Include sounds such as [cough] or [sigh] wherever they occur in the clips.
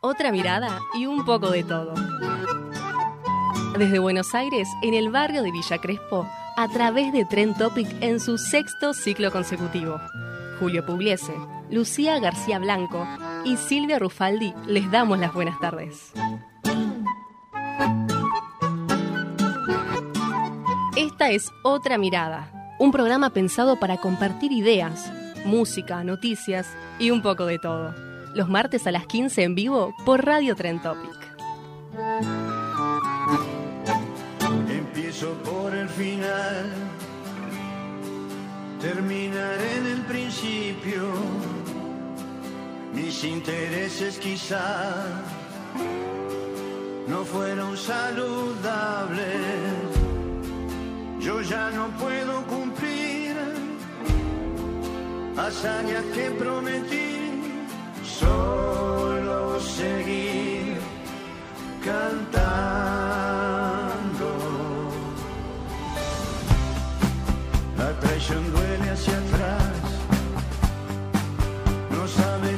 Otra mirada y un poco de todo. Desde Buenos Aires, en el barrio de Villa Crespo, a través de Tren Topic en su sexto ciclo consecutivo. Julio Pugliese, Lucía García Blanco y Silvia Rufaldi les damos las buenas tardes. Esta es Otra Mirada, un programa pensado para compartir ideas, música, noticias y un poco de todo. Los martes a las 15 en vivo por Radio Tren Topic. Empiezo por el final, terminaré en el principio. Mis intereses quizá no fueron saludables. Yo ya no puedo cumplir hazañas que prometí, solo seguir cantando. La traición duele hacia atrás, no sabe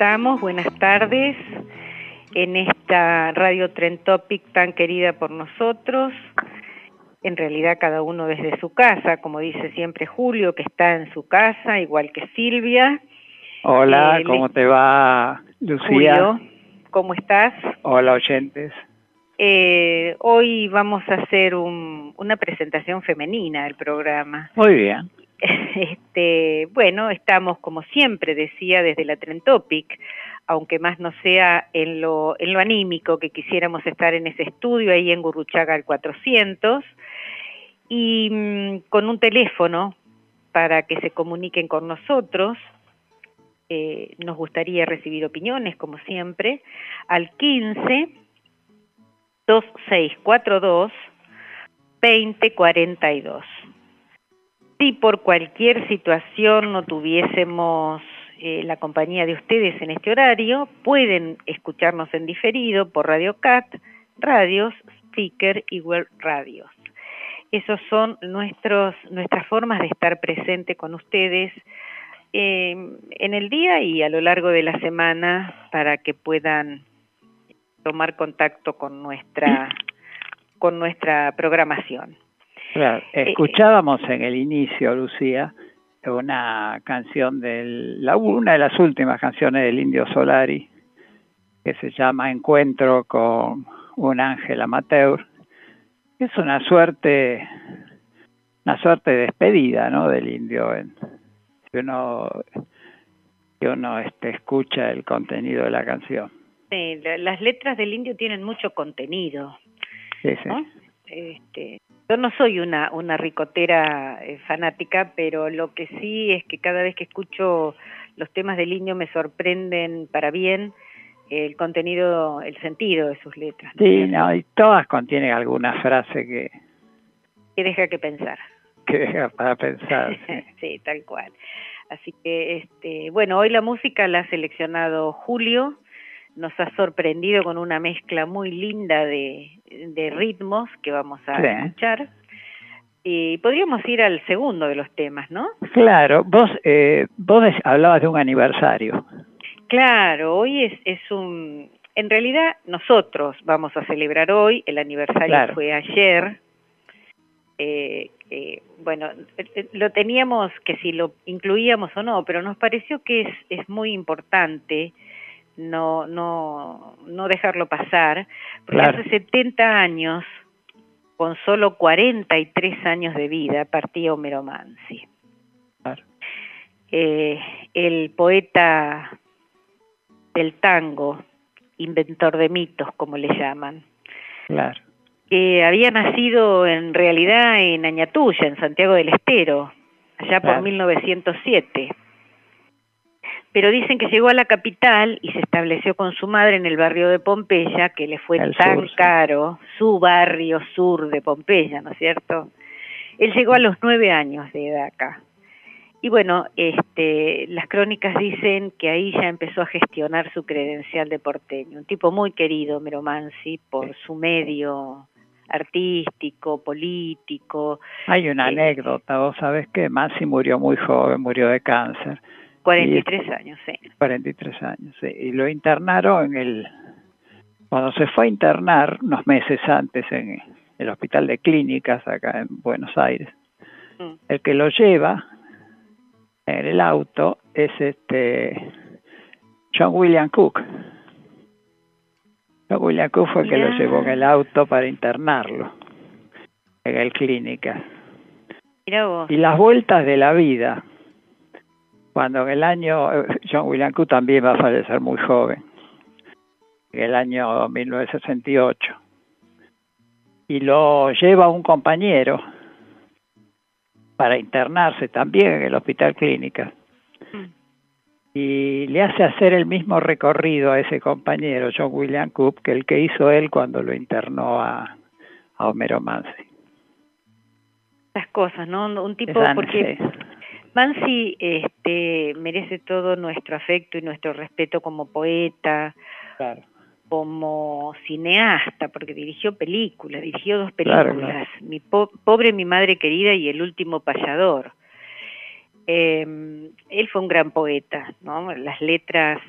estamos, buenas tardes, en esta Radio Tren Topic tan querida por nosotros, en realidad cada uno desde su casa, como dice siempre Julio, que está en su casa, igual que Silvia. Hola, Eh, ¿cómo te va, Lucía? Julio, ¿cómo estás? Hola, oyentes. Eh, hoy vamos a hacer un- una presentación femenina del programa. Muy bien. [laughs] Este, bueno, estamos como siempre decía desde la Tren Topic, aunque más no sea en lo en lo anímico que quisiéramos estar en ese estudio ahí en Gurruchaga al 400 y mm, con un teléfono para que se comuniquen con nosotros. Eh, nos gustaría recibir opiniones, como siempre, al 15 2642 2042. Si por cualquier situación no tuviésemos eh, la compañía de ustedes en este horario, pueden escucharnos en diferido por Radio Cat, Radios, Speaker y Web Radios. Esos son nuestros, nuestras formas de estar presente con ustedes eh, en el día y a lo largo de la semana para que puedan tomar contacto con nuestra con nuestra programación. Claro, Eh, escuchábamos en el inicio, Lucía, una canción del, la, una de las últimas canciones del Indio Solari, que se llama Encuentro con un ángel amateur. Es una suerte, una suerte de despedida, ¿no? Del indio. Que uno, que uno este, escucha el contenido de la canción. Sí, la- las letras del indio tienen mucho contenido. Sí, sí. ¿no? Este, yo no soy una, una ricotera eh, fanática, pero lo que sí es que cada vez que escucho los temas del indio me sorprenden para bien el contenido, el sentido de sus letras. ¿no es Sí, no, y todas contienen alguna frase que, Que deja que pensar. que deja para pensar. [laughs] sí. sí, tal cual. Así que, este, bueno, hoy la música la ha seleccionado Julio, nos ha sorprendido con una mezcla muy linda de, de ritmos que vamos a Sí. escuchar. Y podríamos ir al segundo de los temas, ¿no? Claro, vos, eh, vos hablabas de un aniversario. Claro, hoy es, es un... En realidad nosotros vamos a celebrar hoy, el aniversario Claro. fue ayer. Eh, eh, bueno, eh, eh, lo teníamos que si lo incluíamos o no, pero nos pareció que es, es muy importante no, no, no dejarlo pasar, porque Claro. hace 70 años, con solo 43 años de vida, partía Homero Mansi. Claro. Eh, el poeta del tango, inventor de mitos, como le llaman, Claro. que había nacido en realidad en Añatuya, en Santiago del Estero, allá por Claro. 1907. Pero dicen que llegó a la capital y se estableció con su madre en el barrio de Pompeya, que le fue El tan sur, sí. caro, su barrio sur de Pompeya, ¿no es cierto? Él llegó a los nueve años de edad acá. Y bueno, este, las crónicas dicen que ahí ya empezó a gestionar su credencial de porteño. Un tipo muy querido, Mero Mansi, por su medio artístico, político. Hay una Eh, anécdota, vos sabés que Masi murió muy joven, murió de cáncer, 43 años, sí. 43 años, sí, y lo internaron en el... Cuando se fue a internar, unos meses antes, en el hospital de clínicas acá en Buenos Aires, Mm. el que lo lleva en el auto es este John William Cook. John William Cook fue el que lo llevó en el auto para internarlo en el clínica. Mira vos. Y las vueltas de la vida, cuando en el año, eh, John William Cook también va a fallecer muy joven, en el año 1968, y lo lleva un compañero para internarse también en el hospital clínica Mm. y le hace hacer el mismo recorrido a ese compañero, John William Cook, que el que hizo él cuando lo internó a, a Homero Mansi. Esas cosas, ¿no? Un tipo, porque. Mansi este, merece todo nuestro afecto y nuestro respeto como poeta, Claro. como cineasta, porque dirigió películas, dirigió dos Claro, películas, Mi po- pobre mi madre querida y El último payador. Eh, él fue un gran poeta, ¿no? Las letras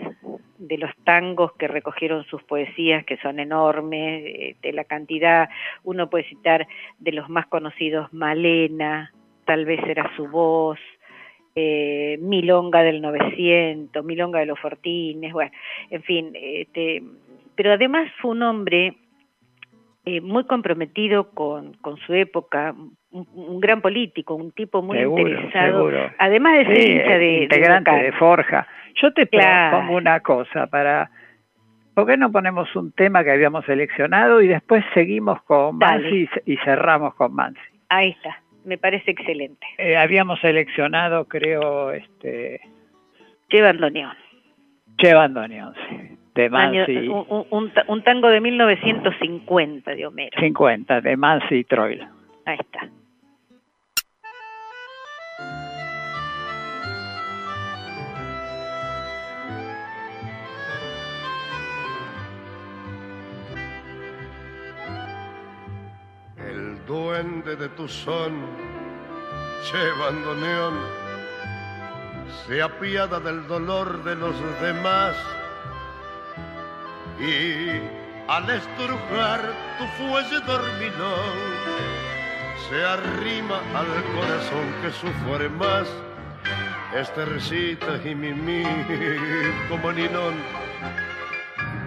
de los tangos que recogieron sus poesías, que son enormes, de la cantidad, uno puede citar de los más conocidos, Malena, tal vez era su voz, eh, Milonga del 900, Milonga de los Fortines, bueno, en fin, este, pero además fue un hombre eh, muy comprometido con, con su época, un, gran político, un tipo muy interesado, además de ser hincha de, integrante de, Forja. Yo te pongo una cosa para ¿Por qué no ponemos un tema que habíamos seleccionado y después seguimos con Mansi y cerramos con Mansi? Ahí está, me parece excelente. Eh, habíamos seleccionado, creo, este... Che Bandoneón. Che Bandoneón, sí. De Mansi. un, un, tango de 1950 de Homero. 50, de Mansi y Troilo. Ahí está. Duende de tu son, llevando neón, se apiada del dolor de los demás y al estrujar tu fuelle dormilón, se arrima al corazón que sufre más. Estercita y mimi como ninón,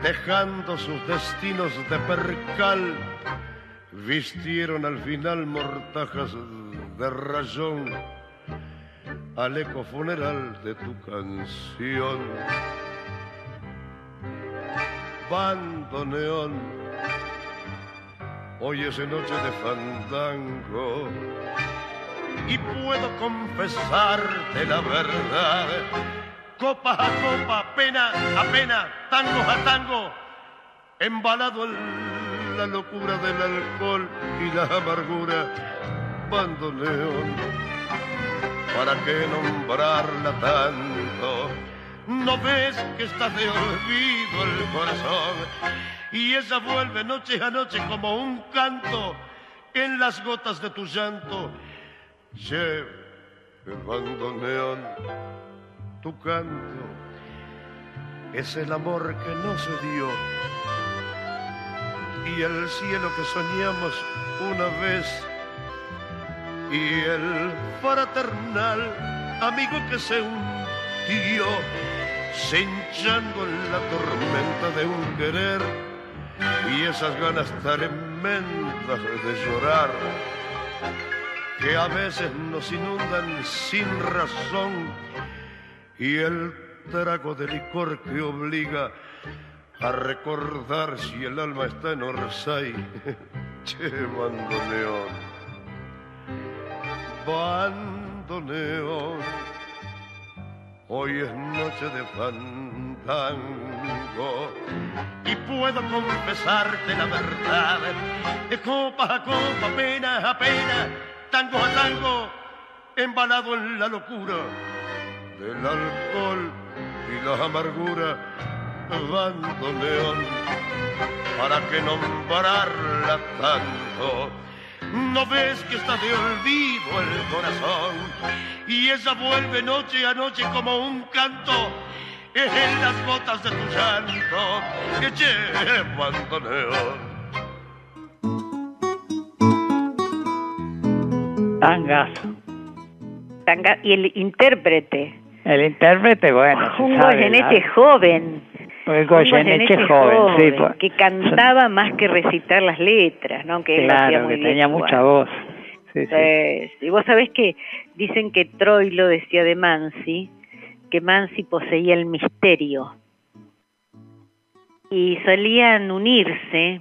dejando sus destinos de percal vistieron al final mortajas de rayón al eco funeral de tu canción. Bandoneón, hoy es noche de fandango y puedo confesarte la verdad. Copa a copa, pena a pena, tango a tango, embalado el la locura del alcohol y la amargura, bandoneón. ¿Para qué nombrarla tanto? ¿No ves que estás de olvido el corazón? Y ella vuelve noche a noche como un canto en las gotas de tu llanto. Che, bandoneón, tu canto es el amor que no se dio y el cielo que soñamos una vez. Y el fraternal amigo que se hundió cinchando en la tormenta de un querer y esas ganas tremendas de llorar que a veces nos inundan sin razón y el trago de licor que obliga a recordar si el alma está en Orsay. [laughs] che, bandoneón, bandoneón. Hoy es noche de fandango y puedo confesarte la verdad. De copa a copa, pena a pena, tango a tango, embalado en la locura del alcohol y la amargura león ¿para que nombrarla tanto? ¿No ves que está de olvido el corazón? Y ella vuelve noche a noche como un canto en las gotas de tu llanto. Eche bandoneón. Tangas. Tanga y el intérprete. El intérprete, bueno. Un goyenete joven. Goyeneche joven, sí. Pues. Que cantaba más que recitar las letras, ¿no? Que claro, que tenía mucha voz. Sí, sí. Y vos sabés que dicen que Troilo decía de Mansi que Mansi poseía el misterio. Y solían unirse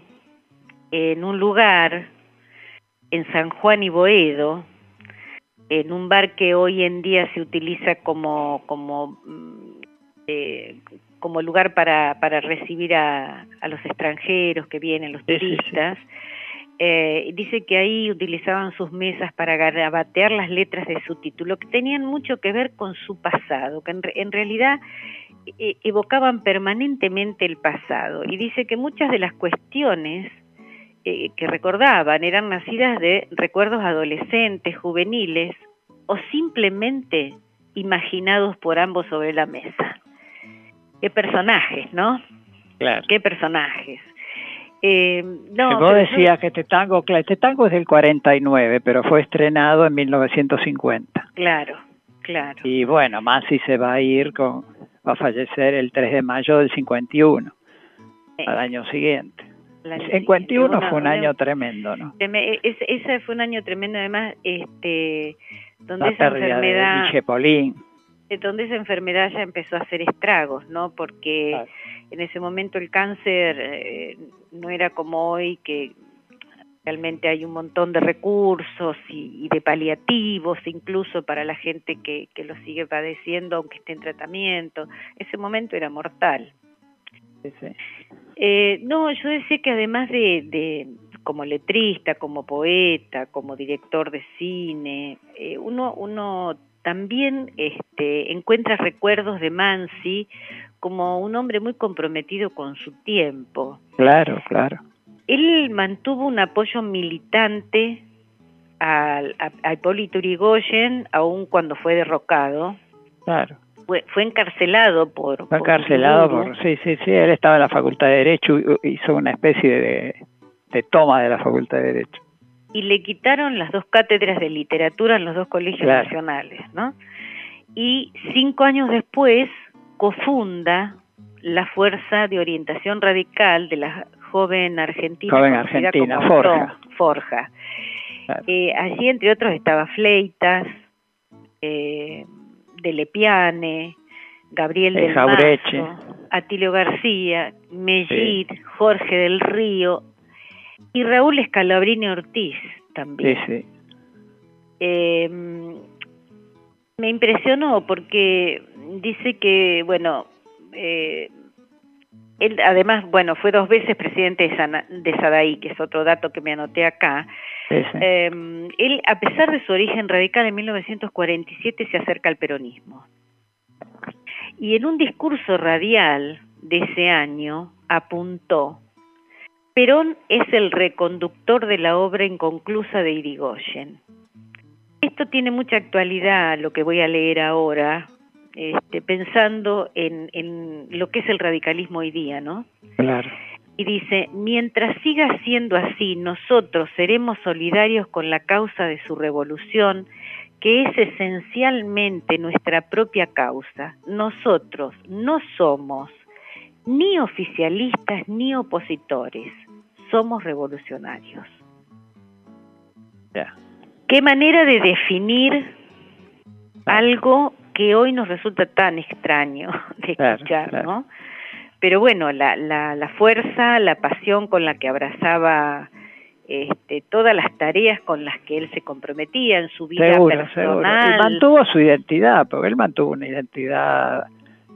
en un lugar, en San Juan y Boedo, en un bar que hoy en día se utiliza como, como mm, eh, como lugar para, para recibir a, a, los extranjeros que vienen, los turistas. Eh, dice que ahí utilizaban sus mesas para garabatear las letras de su título, que tenían mucho que ver con su pasado, que en, realidad e, evocaban permanentemente el pasado. Y dice que muchas de las cuestiones eh, que recordaban eran nacidas de recuerdos adolescentes, juveniles o simplemente imaginados por ambos sobre la mesa. Qué personajes, ¿no? Claro. Qué personajes. Eh, no, Vos decías que este tango, claro, este tango es del 49, pero fue estrenado en 1950. yo- claro, claro. Y bueno, Masi se va a ir con, va a fallecer el 3 de mayo del 51, Eh, al año siguiente. el año El 51 siguiente. fue un Una- año tremendo, ¿no? Treme- ese, ese fue un año tremendo, además, este, donde La esa pérdida de enfermedad, Michepolín. Donde esa enfermedad ya empezó a hacer estragos, ¿no? Porque Claro. en ese momento el cáncer eh, no era como hoy que realmente hay un montón de recursos y, y de paliativos incluso para la gente que, que lo sigue padeciendo aunque esté en tratamiento. Ese momento era mortal. Sí, sí. Eh, no, yo decía que además de, de como letrista, como poeta, como director de cine, eh, uno, uno también este, encuentra recuerdos de Mansi como un hombre muy comprometido con su tiempo. Claro, claro. Él mantuvo un apoyo militante a, a Hipólito Yrigoyen, aun cuando fue derrocado. Claro. Fue, fue encarcelado por... Fue encarcelado por... Sí, sí, sí, él estaba en la Facultad de Derecho, y hizo una especie de, de toma de la Facultad de Derecho. Y le quitaron las dos cátedras de literatura en los dos colegios Claro. nacionales, ¿no? Y cinco años después cofunda la Fuerza de Orientación Radical de la joven argentina, Joven argentina, como Forja. Forja. Claro. Eh, allí, entre otros, estaba Fleitas, eh, de Lepiane, Gabriel Eh, del Jaureche. Mazo, Atilio García, Mellit, Jorge del Río y Raúl Escalabrini Ortiz también. Sí, sí. Eh, me impresionó porque dice que, bueno, eh, él además, bueno, fue dos veces presidente de, Sana- de Sadaí, que es otro dato que me anoté acá. sí, sí. Eh, él, a pesar de su origen radical, en 1947 se acerca al peronismo. Y en un discurso radial de ese año apuntó, Perón es el reconductor de la obra inconclusa de Irigoyen. Esto tiene mucha actualidad, lo que voy a leer ahora, este, pensando en, en lo que es el radicalismo hoy día, ¿no? Claro. y dice, mientras siga siendo así, nosotros seremos solidarios con la causa de su revolución, que es esencialmente nuestra propia causa. Nosotros no somos ni oficialistas ni opositores, somos revolucionarios. ¿Qué manera de definir algo que hoy nos resulta tan extraño de escuchar, claro. ¿no? Pero bueno, la, la, la fuerza, la pasión con la que abrazaba este, todas las tareas con las que él se comprometía en su vida Seguro, seguro. personal. Y mantuvo su identidad, porque él mantuvo una identidad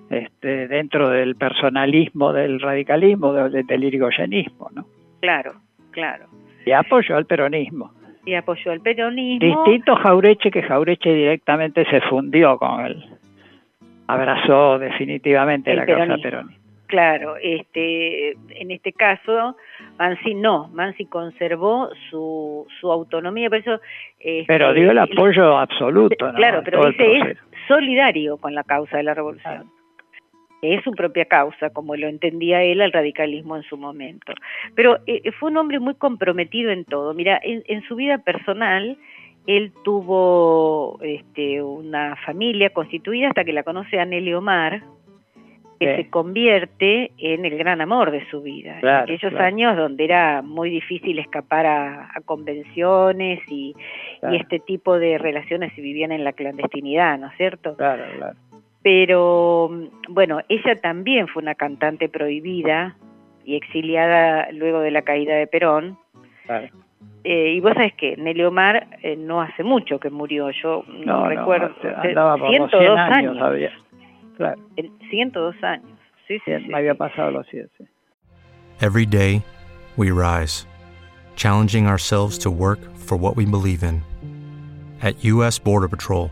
este, dentro del personalismo, del radicalismo, del, del irigoyenismo, ¿no? Claro, claro. Y apoyó al peronismo. Y apoyó el peronismo. Distinto Jaureche, que Jaureche directamente se fundió con él. Abrazó definitivamente El la causa peronista. Claro, este, en este caso, Mansi no, Mansi conservó su, su autonomía, por eso... este, Pero dio el apoyo absoluto. Claro, pero dice es solidario con la causa de la revolución. Es su propia causa, como lo entendía él al radicalismo en su momento. Pero eh, fue un hombre muy comprometido en todo. Mira, en, en su vida personal, él tuvo este, una familia constituida hasta que la conoce a Nelly Omar, que Sí. se convierte en el gran amor de su vida. Claro, Aquellos claro. años donde era muy difícil escapar a, a convenciones y, Claro. y este tipo de relaciones se vivían en la clandestinidad, ¿no es cierto? Claro, claro. Pero bueno, ella también fue una cantante prohibida y exiliada luego de la caída de Perón. claro. Eh, y vos sabés que Nelly Omar eh, no hace mucho que murió, yo no, No, no, recuerdo, eh, andaba por los 102 100 años, años, había. Claro, en 102 años. Sí, sí, sí, me había sí. pasado los 100, sí. Every day, we rise, challenging ourselves to work for what we believe in. At U.S. Border Patrol,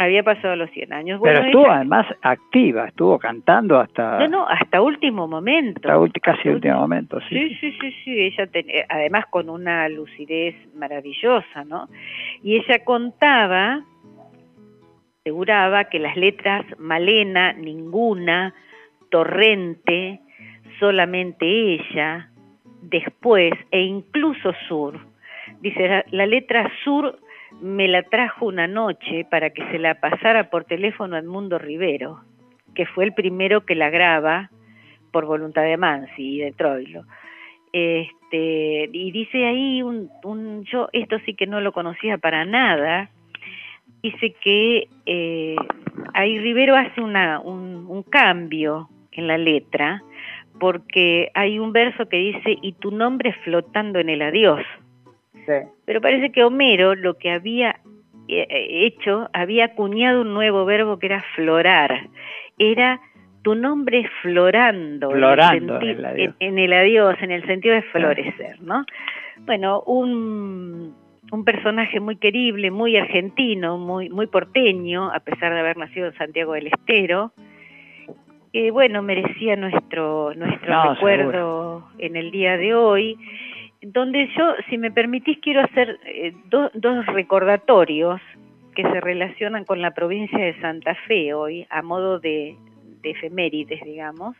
Había pasado los 100 años. Pero Bueno, estuvo ella- además activa, estuvo cantando hasta, No, no, hasta último momento. hasta ulti- casi Hasta último momento. Sí. Sí, sí, sí, sí, ella tenía, además con una lucidez maravillosa, ¿no? Y ella contaba, aseguraba que las letras Malena, ninguna, Torrente, solamente ella, después e incluso Sur. Dice, la, la letra Sur me la trajo una noche para que se la pasara por teléfono a Edmundo Rivero, que fue el primero que la graba por voluntad de Mansi y de Troilo. Este, y dice ahí un, un, yo esto sí que no lo conocía para nada, dice que eh, ahí Rivero hace una, un, un cambio en la letra, porque hay un verso que dice, y tu nombre flotando en el adiós. Pero parece que Homero lo que había eh, hecho, había acuñado un nuevo verbo que era florar. Era tu nombre florando, Florando en, el en adiós. en- el adiós, en el sentido de florecer, ¿no? Bueno, un, un personaje muy querible, muy argentino, muy, muy porteño, a pesar de haber nacido en Santiago del Estero, que bueno, merecía nuestro, nuestro No, recuerdo en el día de hoy donde yo, si me permitís, quiero hacer eh, do- dos recordatorios que se relacionan con la provincia de Santa Fe hoy, a modo de, de efemérides, digamos.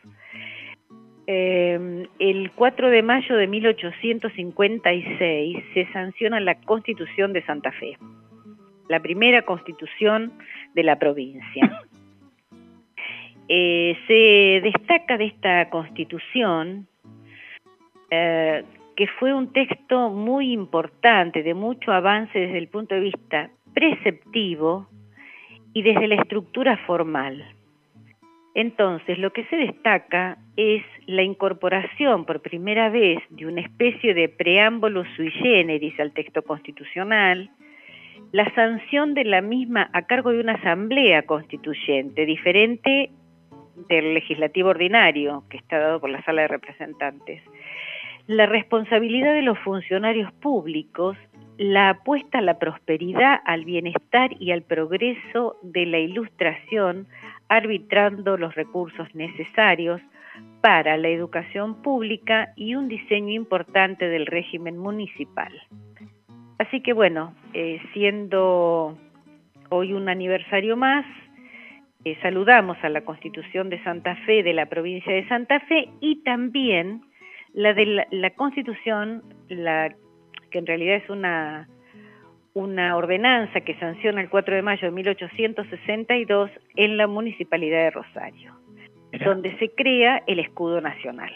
Eh, el 4 de mayo de 1856 se sanciona la Constitución de Santa Fe, la primera constitución de la provincia. [coughs] Eh, se destaca de esta constitución eh, que fue un texto muy importante, de mucho avance desde el punto de vista preceptivo y desde la estructura formal. Entonces, lo que se destaca es la incorporación por primera vez de una especie de preámbulo sui generis al texto constitucional, la sanción de la misma a cargo de una asamblea constituyente, diferente del legislativo ordinario, que está dado por la sala de representantes, la responsabilidad de los funcionarios públicos, la apuesta a la prosperidad, al bienestar y al progreso de la ilustración, arbitrando los recursos necesarios para la educación pública y un diseño importante del régimen municipal. Así que bueno, eh, siendo hoy un aniversario más, eh, saludamos a la Constitución de Santa Fe de la provincia de Santa Fe y también la de la, la Constitución, la que en realidad es una una ordenanza que sanciona el 4 de mayo de 1862 en la Municipalidad de Rosario, Mira. donde se crea el escudo nacional.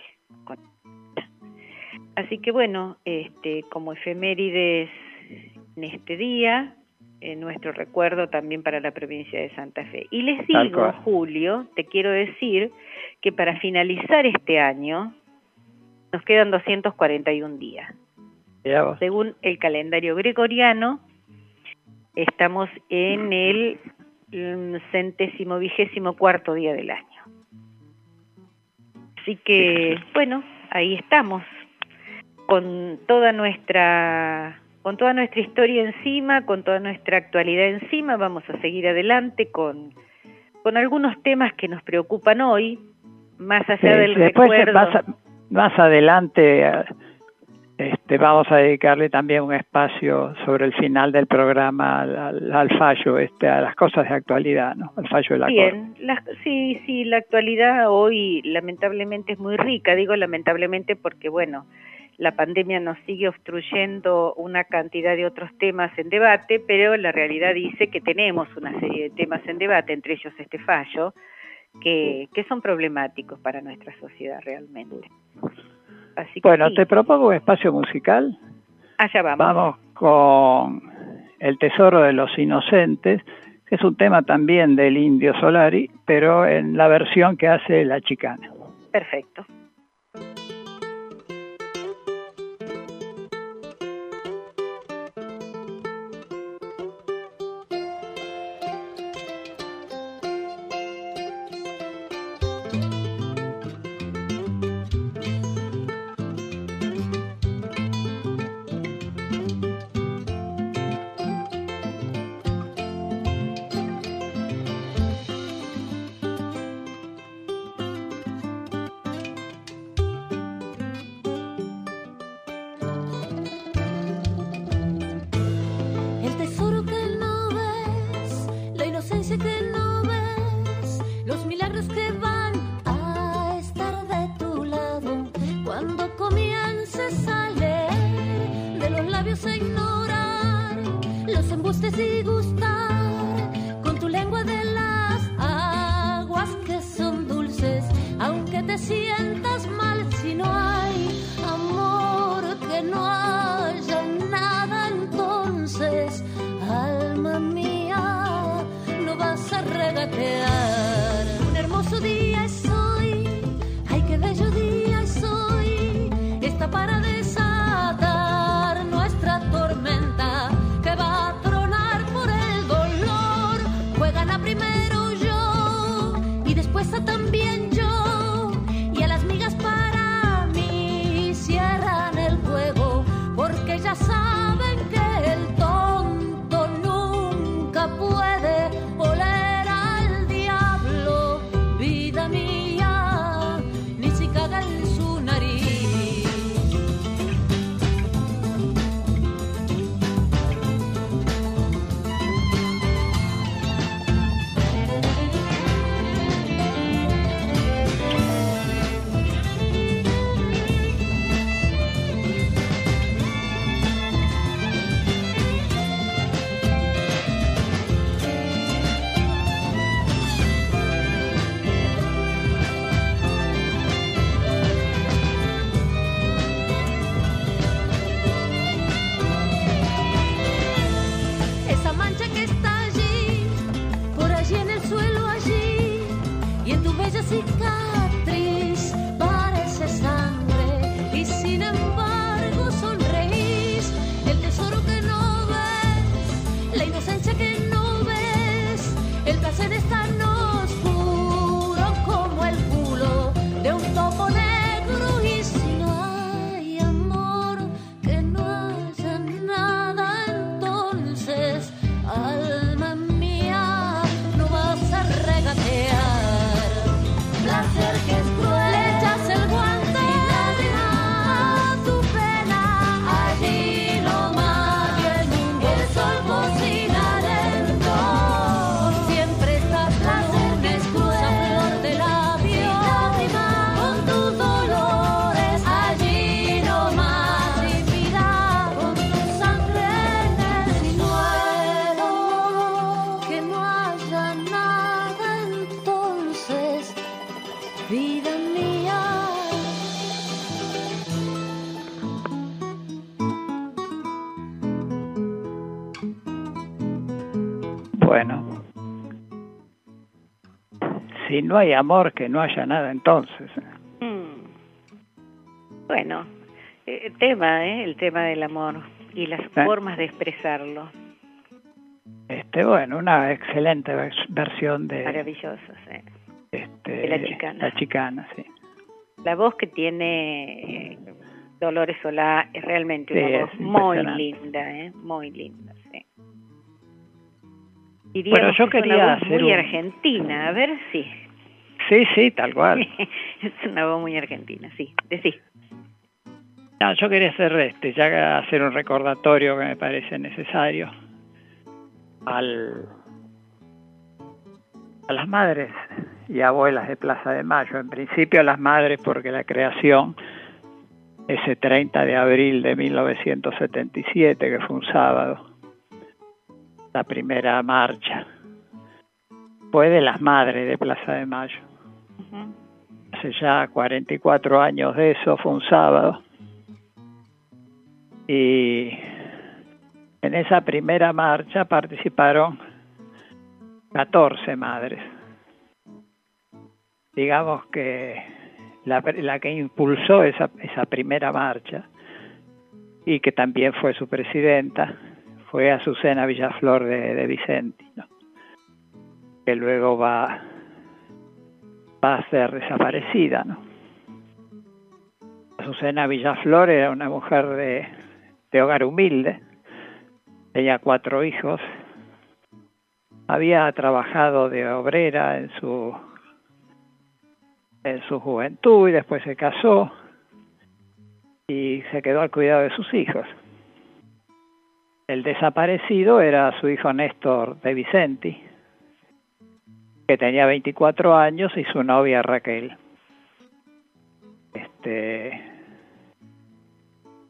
Así que bueno, este, como efemérides en este día, en nuestro recuerdo también para la provincia de Santa Fe. Y les digo. Julio, te quiero decir que para finalizar este año nos quedan 241 días. Según el calendario gregoriano, estamos en el mm, centésimo vigésimo cuarto día del año. Así que, bueno, ahí estamos, con toda nuestra con toda nuestra historia encima, con toda nuestra actualidad encima, vamos a seguir adelante con, con algunos temas que nos preocupan hoy, más allá Sí, del después recuerdo. Más adelante eh, este vamos a dedicarle también un espacio sobre el final del programa al, fallo, este, a las cosas de actualidad, ¿no? Al fallo de la Bien, sí, sí, la actualidad hoy lamentablemente es muy rica, digo lamentablemente porque, bueno, la pandemia nos sigue obstruyendo una cantidad de otros temas en debate, pero la realidad dice que tenemos una serie de temas en debate, entre ellos este fallo, que, que son problemáticos para nuestra sociedad realmente. Así bueno, te propongo un espacio musical. Allá vamos. Vamos con El Tesoro de los Inocentes, que es un tema también del Indio Solari, pero en la versión que hace la chicana. Perfecto. No hay amor, que no haya nada entonces. Mm. Bueno, eh, tema, ¿eh? el tema del amor y las formas de expresarlo. Este, bueno, una excelente versión de... Maravillosa, sí. Este, de la chicana. La chicana, sí. La voz que tiene eh, Dolores Solá es realmente una voz muy linda, ¿eh? Muy linda, sí. bueno, yo quería muy argentina, a ver si... Sí, sí, tal cual. [laughs] es una voz muy argentina, sí, de sí. No, yo quería hacer este, ya hacer un recordatorio que me parece necesario al, a las madres y abuelas de Plaza de Mayo. En principio a las madres porque la creación ese 30 de abril de 1977, que fue un sábado, la primera marcha, fue de las madres de Plaza de Mayo. Hace ya 44 años de eso, fue un sábado. Y en esa primera marcha participaron 14 madres. Digamos que la, que impulsó esa, esa primera marcha y que también fue su presidenta, fue Azucena Villaflor de, de Vicenti, que luego va, va a ser desaparecida. ¿no? Azucena Villaflor era una mujer de, de hogar humilde, tenía cuatro hijos, había trabajado de obrera en su en su juventud y después se casó y se quedó al cuidado de sus hijos. El desaparecido era su hijo Néstor de Vicenti, que tenía 24 años, y su novia Raquel. Este,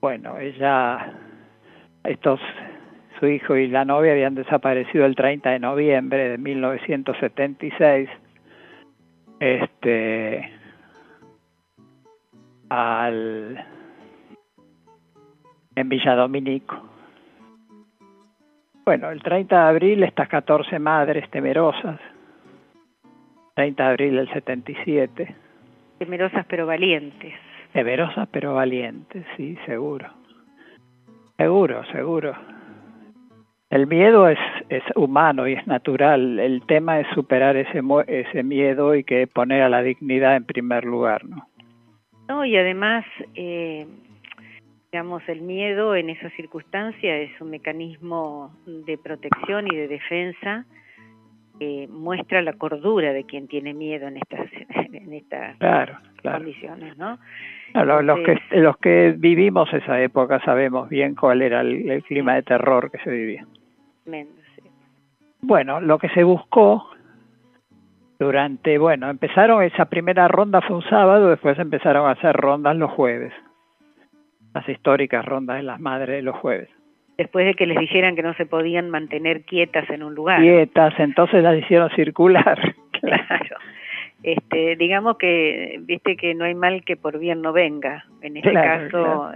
bueno, ella, estos, su hijo y la novia habían desaparecido el 30 de noviembre de 1976 este al en Villa Dominico. Bueno, el 30 de abril estas 14 madres temerosas, 30 de abril del 77. Temerosas pero valientes. Temerosas pero valientes, sí, seguro. Seguro, seguro. El miedo es, es humano y es natural. El tema es superar ese, ese miedo y que poner a la dignidad en primer lugar, ¿no? No, y además, eh, digamos, el miedo en esa circunstancia es un mecanismo de protección y de defensa que muestra la cordura de quien tiene miedo en estas, [laughs] en estas condiciones, ¿no? los, que, los que vivimos esa época sabemos bien cuál era el clima de terror que se vivía. Bueno, lo que se buscó durante, bueno, empezaron esa primera ronda fue un sábado, después empezaron a hacer rondas los jueves, las históricas rondas de las madres los jueves. Después de que les dijeran que no se podían mantener quietas en un lugar. Quietas, entonces las hicieron circular. [laughs] claro. Este, digamos que, viste que no hay mal que por bien no venga. En este caso,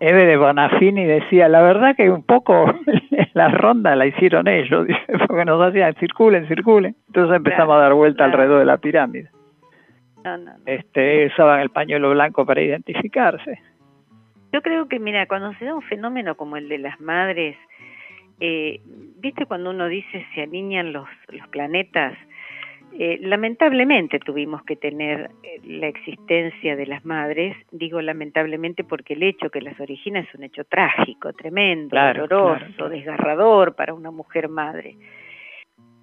Eve de Bonafini decía, la verdad que un poco [laughs] la ronda la hicieron ellos, [laughs] porque nos hacían circulen, circulen. Entonces empezamos a dar vuelta alrededor de la pirámide. Este, usaban el pañuelo blanco para identificarse. Yo creo que, mira, cuando se da un fenómeno como el de las madres, eh, viste cuando uno dice se alinean los, los planetas, eh, lamentablemente tuvimos que tener eh, la existencia de las madres, digo lamentablemente porque el hecho que las origina es un hecho trágico, tremendo, doloroso, desgarrador para una mujer madre.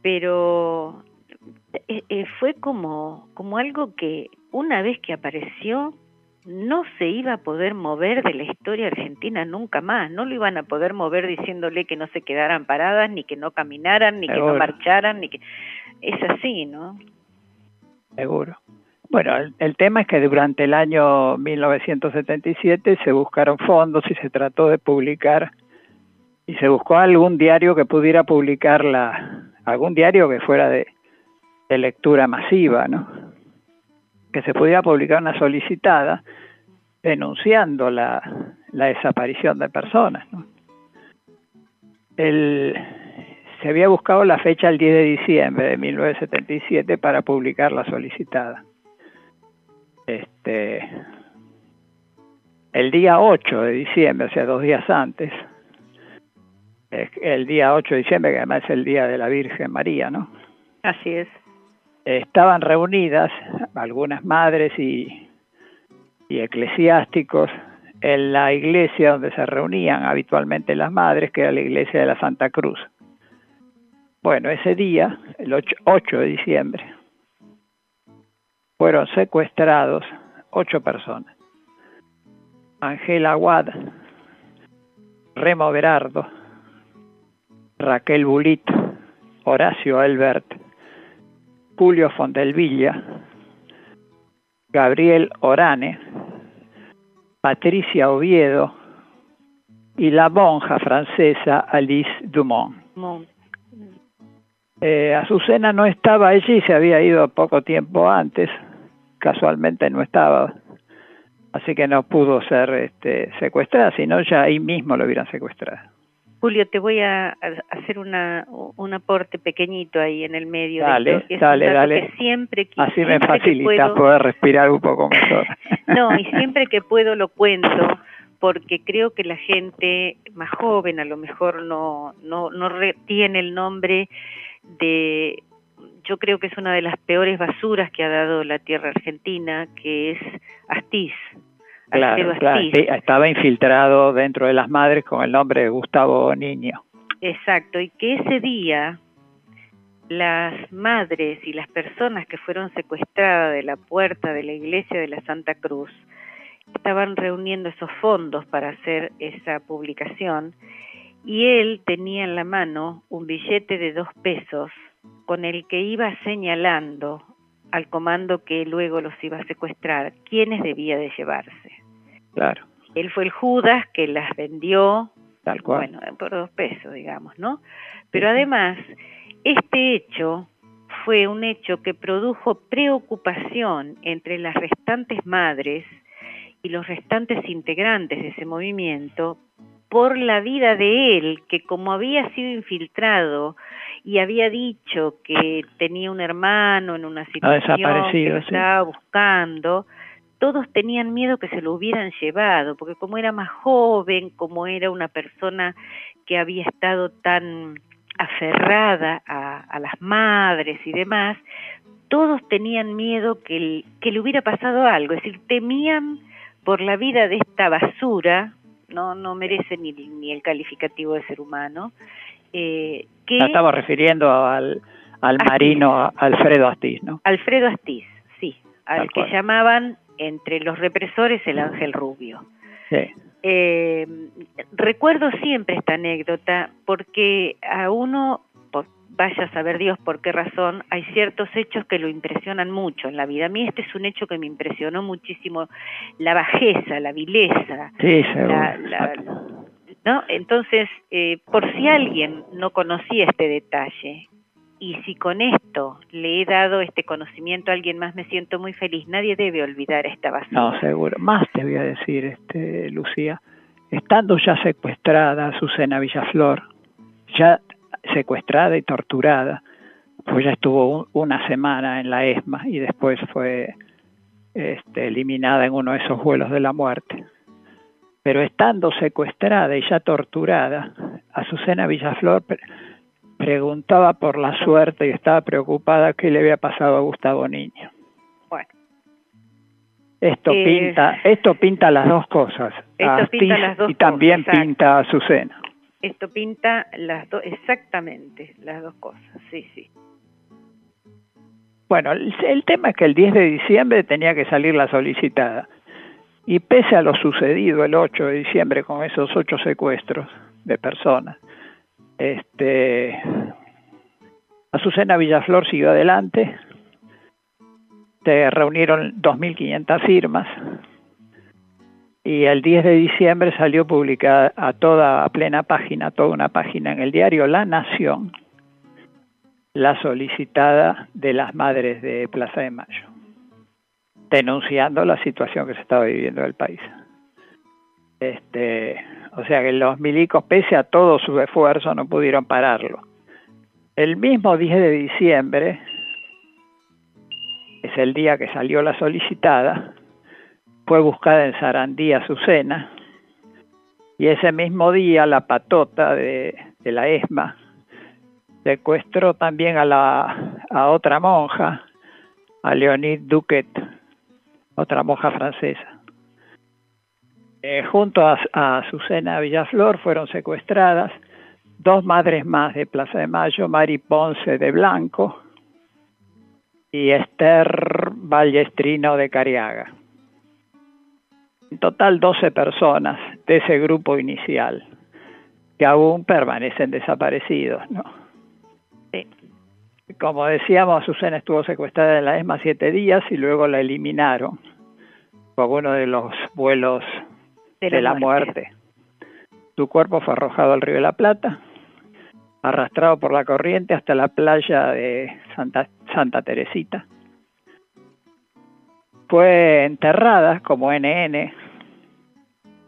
Pero eh, fue como, como algo que una vez que apareció no se iba a poder mover de la historia argentina nunca más, no lo iban a poder mover diciéndole que no se quedaran paradas, ni que no caminaran, ni que no marcharan, ni que es así, ¿no? Seguro. Bueno, el, tema es que durante el año 1977 se buscaron fondos y se trató de publicar y se buscó algún diario que pudiera publicar la, algún diario que fuera de, de lectura masiva, ¿no? Que se pudiera publicar una solicitada denunciando la, la desaparición de personas, ¿no? El, se había buscado la fecha el 10 de diciembre de 1977 para publicar la solicitada. Este, el día 8 de diciembre, o sea, dos días antes, el día 8 de diciembre, que además es el día de la Virgen María, ¿no? Así es. Estaban reunidas algunas madres y, y eclesiásticos en la iglesia donde se reunían habitualmente las madres, que era la iglesia de la Santa Cruz. Bueno, ese día, el 8, de diciembre, fueron secuestrados ocho personas. Angela Wad, Remo Berardo, Raquel Bulit, Horacio Elbert, Julio Fondelvilla, Gabriel Orane, Patricia Oviedo y la monja francesa Alice Dumont. Eh, Azucena no estaba allí, se había ido poco tiempo antes, casualmente no estaba, así que no pudo ser este, secuestrada, sino ya ahí mismo lo hubieran secuestrado. Julio, te voy a hacer una, un aporte pequeñito ahí en el medio. Dale, de dale, dale. siempre Así me facilita poder respirar un poco mejor. [laughs] no, y siempre que puedo lo cuento, porque creo que la gente más joven a lo mejor no, no, no retiene el nombre de, yo creo que es una de las peores basuras que ha dado la tierra argentina, que es Astiz. Claro, claro. estaba infiltrado dentro de las madres con el nombre de Gustavo Niño. Exacto, y que ese día las madres y las personas que fueron secuestradas de la puerta de la iglesia de la Santa Cruz estaban reuniendo esos fondos para hacer esa publicación y él tenía en la mano un billete de dos pesos con el que iba señalando al comando que luego los iba a secuestrar quiénes debía de llevarse. Claro. Él fue el Judas que las vendió, Tal cual. bueno, por dos pesos, digamos, ¿no? Pero además, este hecho fue un hecho que produjo preocupación entre las restantes madres y los restantes integrantes de ese movimiento por la vida de él, que como había sido infiltrado y había dicho que tenía un hermano en una situación que lo estaba buscando, todos tenían miedo que se lo hubieran llevado, porque como era más joven, como era una persona que había estado tan aferrada a, las madres y demás, todos tenían miedo que, que le hubiera pasado algo, es decir, temían por la vida de esta basura, no, no merece ni, ni el calificativo de ser humano, eh, que... estaba refiriendo al, al marino Alfredo Astiz, ¿no? Alfredo Astiz, sí, al que llamaban entre los represores el ángel rubio. Sí. Eh, recuerdo siempre esta anécdota porque a uno vaya a saber Dios por qué razón, hay ciertos hechos que lo impresionan mucho en la vida. A mí este es un hecho que me impresionó muchísimo, la bajeza, la vileza. Sí, ¿no? Entonces, eh, por si alguien no conocía este detalle, y si con esto le he dado este conocimiento a alguien más, me siento muy feliz. Nadie debe olvidar esta base. No, seguro. Más te voy a decir, este, Lucía, estando ya secuestrada Azucena Villaflor, ya secuestrada y torturada, pues ya estuvo una semana en la ESMA y después fue este, eliminada en uno de esos vuelos de la muerte. Pero estando secuestrada y ya torturada, Azucena Villaflor preguntaba por la suerte y estaba preocupada qué le había pasado a Gustavo Niño. Bueno. Esto eh, pinta, esto pinta las dos cosas. Esto pinta las dos y también pinta a Azucena. Esto pinta las dos, exactamente, las dos cosas, sí, sí. Bueno, el, tema es que el 10 de diciembre tenía que salir la solicitada. Y pese a lo sucedido el 8 de diciembre con esos ocho secuestros de personas, este, Azucena Villaflor siguió adelante, se reunieron 2.500 firmas, y el 10 de diciembre salió publicada a toda a plena página, toda una página en el diario La Nación, la solicitada de las madres de Plaza de Mayo, denunciando la situación que se estaba viviendo en el país. Este, o sea que los milicos, pese a todo su esfuerzo, no pudieron pararlo. El mismo 10 de diciembre, es el día que salió la solicitada, fue buscada en Sarandí, Azucena, y ese mismo día la patota de, la ESMA secuestró también a, la, a otra monja, a Leonid Duquet, otra monja francesa. Eh, junto a, a Azucena Villaflor fueron secuestradas dos madres más de Plaza de Mayo, Mari Ponce de Blanco y Esther Ballestrino de Cariaga. En total 12 personas de ese grupo inicial que aún permanecen desaparecidos, ¿no? Como decíamos, Susana estuvo secuestrada en la ESMA siete días y luego la eliminaron por uno de los vuelos de, la, muerte. Su cuerpo fue arrojado al río de la Plata, arrastrado por la corriente hasta la playa de Santa, Santa Teresita. Fue enterrada como NN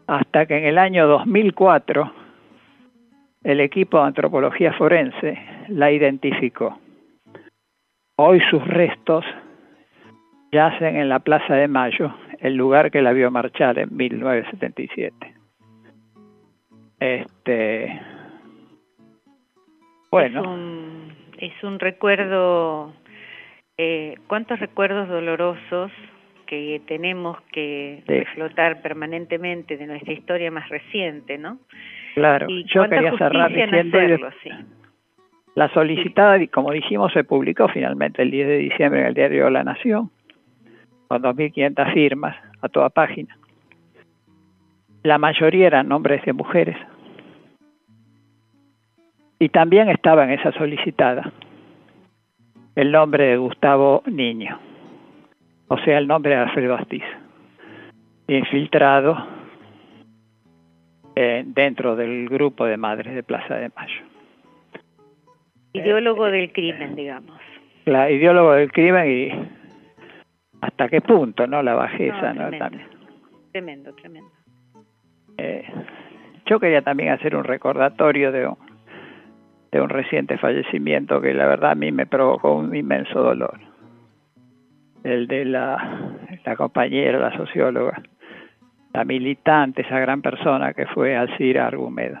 hasta que en el año 2004 el equipo de antropología forense la identificó. Hoy sus restos yacen en la Plaza de Mayo, el lugar que la vio marchar en 1977. Este, bueno. Es un, recuerdo, eh, cuántos recuerdos dolorosos que tenemos que reflotar permanentemente de nuestra historia más reciente, ¿no? Claro, yo quería cerrar diciendo la solicitada, como dijimos, se publicó finalmente el 10 de diciembre en el diario La Nación, con 2.500 firmas a toda página. La mayoría eran nombres de mujeres. Y también estaba en esa solicitada el nombre de Gustavo Niño, o sea, el nombre de Alfredo Astiz, infiltrado eh, dentro del grupo de madres de Plaza de Mayo. Ideólogo del crimen, digamos. La ideólogo del crimen y hasta qué punto, ¿no? La bajeza, ¿no? Tremendo, tremendo. Eh, yo quería también hacer un recordatorio de un, de un reciente fallecimiento que la verdad a mí me provocó un inmenso dolor. El de la, la compañera, la socióloga, la militante, esa gran persona que fue Alcira Argumedo.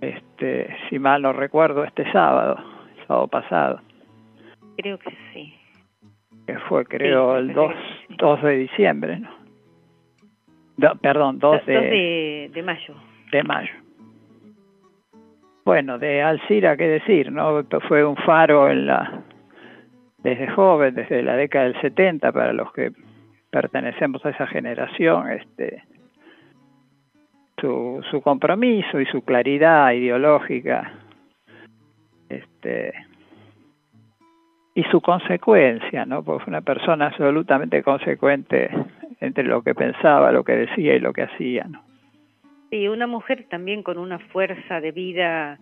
este, si mal no recuerdo, este sábado, el sábado pasado. Creo que sí. Que fue, creo, el 2, 2 de diciembre, ¿no? Do, perdón, 2 de, de, de, mayo. De mayo. Bueno, de Alcira, qué decir, ¿no? Fue un faro en la desde joven, desde la década del 70, para los que pertenecemos a esa generación, este su, su compromiso y su claridad ideológica este y su consecuencia, ¿no? Pues una persona absolutamente consecuente entre lo que pensaba, lo que decía y lo que hacía, ¿no? Sí, una mujer también con una fuerza de vida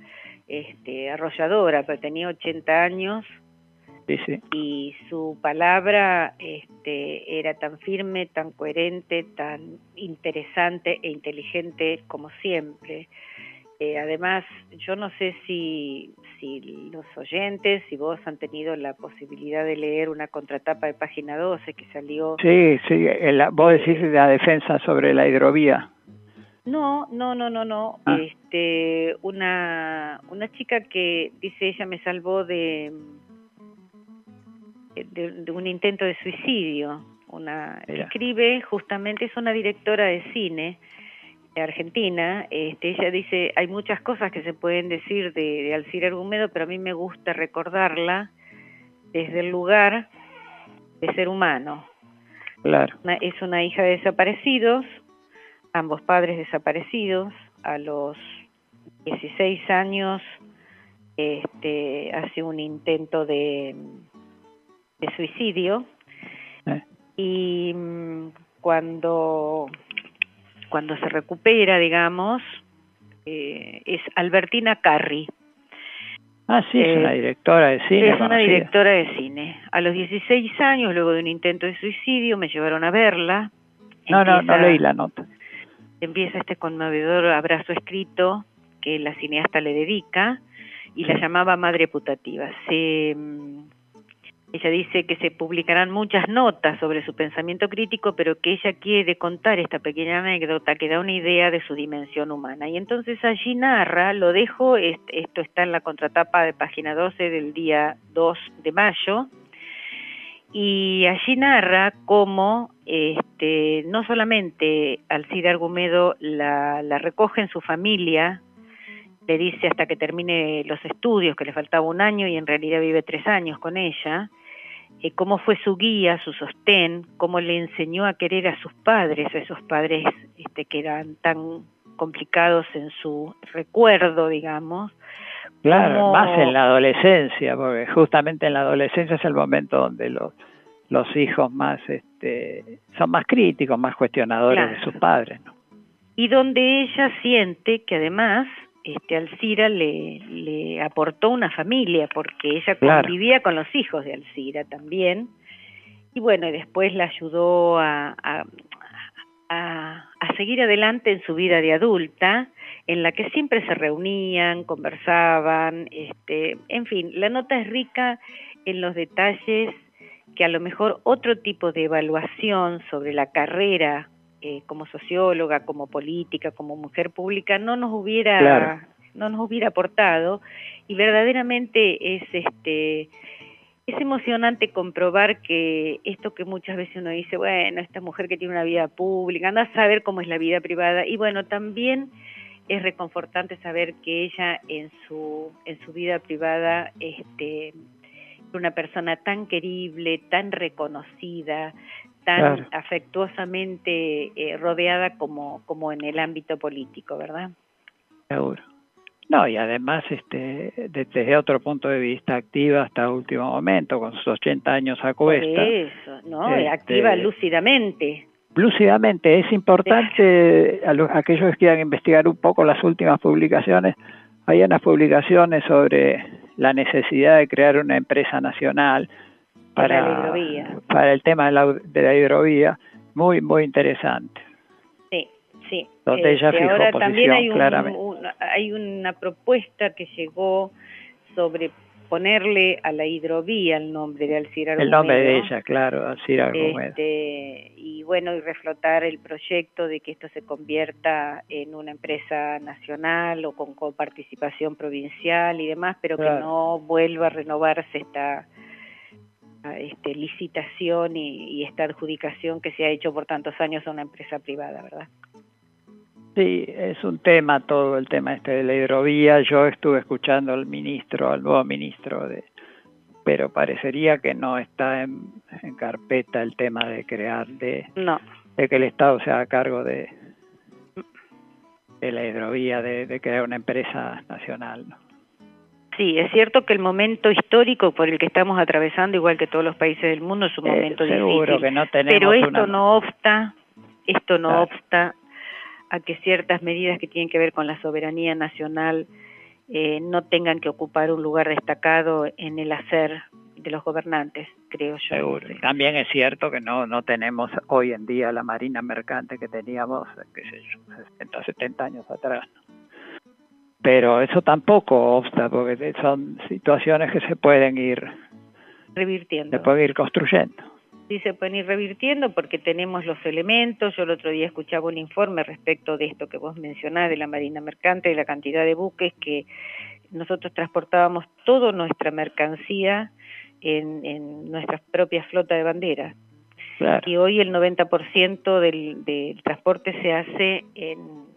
este, arrolladora, pero tenía 80 años sí, sí. y su palabra este, era tan firme, tan coherente, tan interesante e inteligente como siempre. Eh, además, yo no sé si, si los oyentes, si vos han tenido la posibilidad de leer una contratapa de página 12 que salió. Sí, sí, vos decís la defensa sobre la hidrovía. No, no, no, no, no. Ah. Este, una, una chica que dice ella me salvó de de, un intento de suicidio. Una escribe justamente es una directora de cine de Argentina. Este, ella dice hay muchas cosas que se pueden decir de, de Alcira Argumedo, pero a mí me gusta recordarla desde el lugar de ser humano. Claro. es una hija de desaparecidos, ambos padres desaparecidos. A los 16 años este, hace un intento de, de suicidio eh. y mm, cuando, cuando se recupera, digamos, eh, es Albertina Carri. Ah, sí, es una eh, directora de cine. Es una directora de cine. A los 16 años, luego de un intento de suicidio, me llevaron a verla. No, no, no leí la nota. Empieza este conmovedor abrazo escrito que la cineasta le dedica y la llamaba madre putativa. Se, mm, ella dice que se publicarán muchas notas sobre su pensamiento crítico, pero que ella quiere contar esta pequeña anécdota que da una idea de su dimensión humana. Y entonces allí narra, lo dejo, esto está en la contratapa de página 12 del día 2 de mayo, y allí narra cómo este, no solamente Alcida Argumedo la, la recoge en su familia, le dice hasta que termine los estudios, que le faltaba un año y en realidad vive tres años con ella, eh, cómo fue su guía, su sostén, cómo le enseñó a querer a sus padres, a esos padres este, que eran tan complicados en su recuerdo, digamos. Claro, más en la adolescencia, porque justamente en la adolescencia es el momento donde los, los hijos más este, son más críticos, más cuestionadores de sus padres. ¿no? Y donde ella siente que además este, Alcira le, le aportó una familia, porque ella convivía con los hijos de Alcira también, y bueno, y después la ayudó a, a, a, seguir adelante en su vida de adulta, en la que siempre se reunían, conversaban, este, en fin, la nota es rica en los detalles que a lo mejor otro tipo de evaluación sobre la carrera eh, como socióloga, como política, como mujer pública, no nos hubiera, no nos hubiera aportado. Y verdaderamente es este es emocionante comprobar que esto que muchas veces uno dice, bueno, esta mujer que tiene una vida pública, anda a saber cómo es la vida privada y bueno, también es reconfortante saber que ella en su en su vida privada este una persona tan querible, tan reconocida, tan afectuosamente eh, rodeada como, como en el ámbito político, ¿verdad? Seguro. No, y además, este, desde otro punto de vista, activa hasta el último momento, con sus 80 años a cuesta. eso, ¿no? Este, activa lúcidamente. Lúcidamente, es importante a, los, aquellos que quieran investigar un poco las últimas publicaciones. Hay unas publicaciones sobre la necesidad de crear una empresa nacional para, para el tema de la, de la hidrovía, muy, muy interesante. Sí, sí. Donde ella este, ahora también hay, un, hay una propuesta que llegó sobre ponerle a la hidrovía el nombre de Alcira El nombre de ella, claro, Alcira este, y bueno, y reflotar el proyecto de que esto se convierta en una empresa nacional o con coparticipación provincial y demás, pero que no vuelva a renovarse esta este, licitación y, esta adjudicación que se ha hecho por tantos años a una empresa privada, ¿verdad? Sí, es un tema todo el tema este de la hidrovía. Yo estuve escuchando al ministro, al nuevo ministro de, pero parecería que no está en, carpeta el tema de crear de, no. de que el Estado se haga cargo de de la hidrovía, de, de crear una empresa nacional. ¿no? Sí, es cierto que el momento histórico por el que estamos atravesando, igual que todos los países del mundo, es un eh, momento difícil. Que no pero esto no obsta, esto no obsta a que ciertas medidas que tienen que ver con la soberanía nacional eh, no tengan que ocupar un lugar destacado en el hacer de los gobernantes, creo yo. Seguro. También es cierto que no no tenemos hoy en día la marina mercante que teníamos, qué sé yo, 60, 70 años atrás pero eso tampoco obsta porque son situaciones que se pueden ir revirtiendo. Se pueden ir construyendo. Sí, se pueden ir revirtiendo porque tenemos los elementos. Yo el otro día escuchaba un informe respecto de esto que vos mencionás de la Marina Mercante, de la cantidad de buques que nosotros transportábamos toda nuestra mercancía en, en nuestra propia flota de banderas. Claro. Y hoy el 90% del, del transporte se hace en,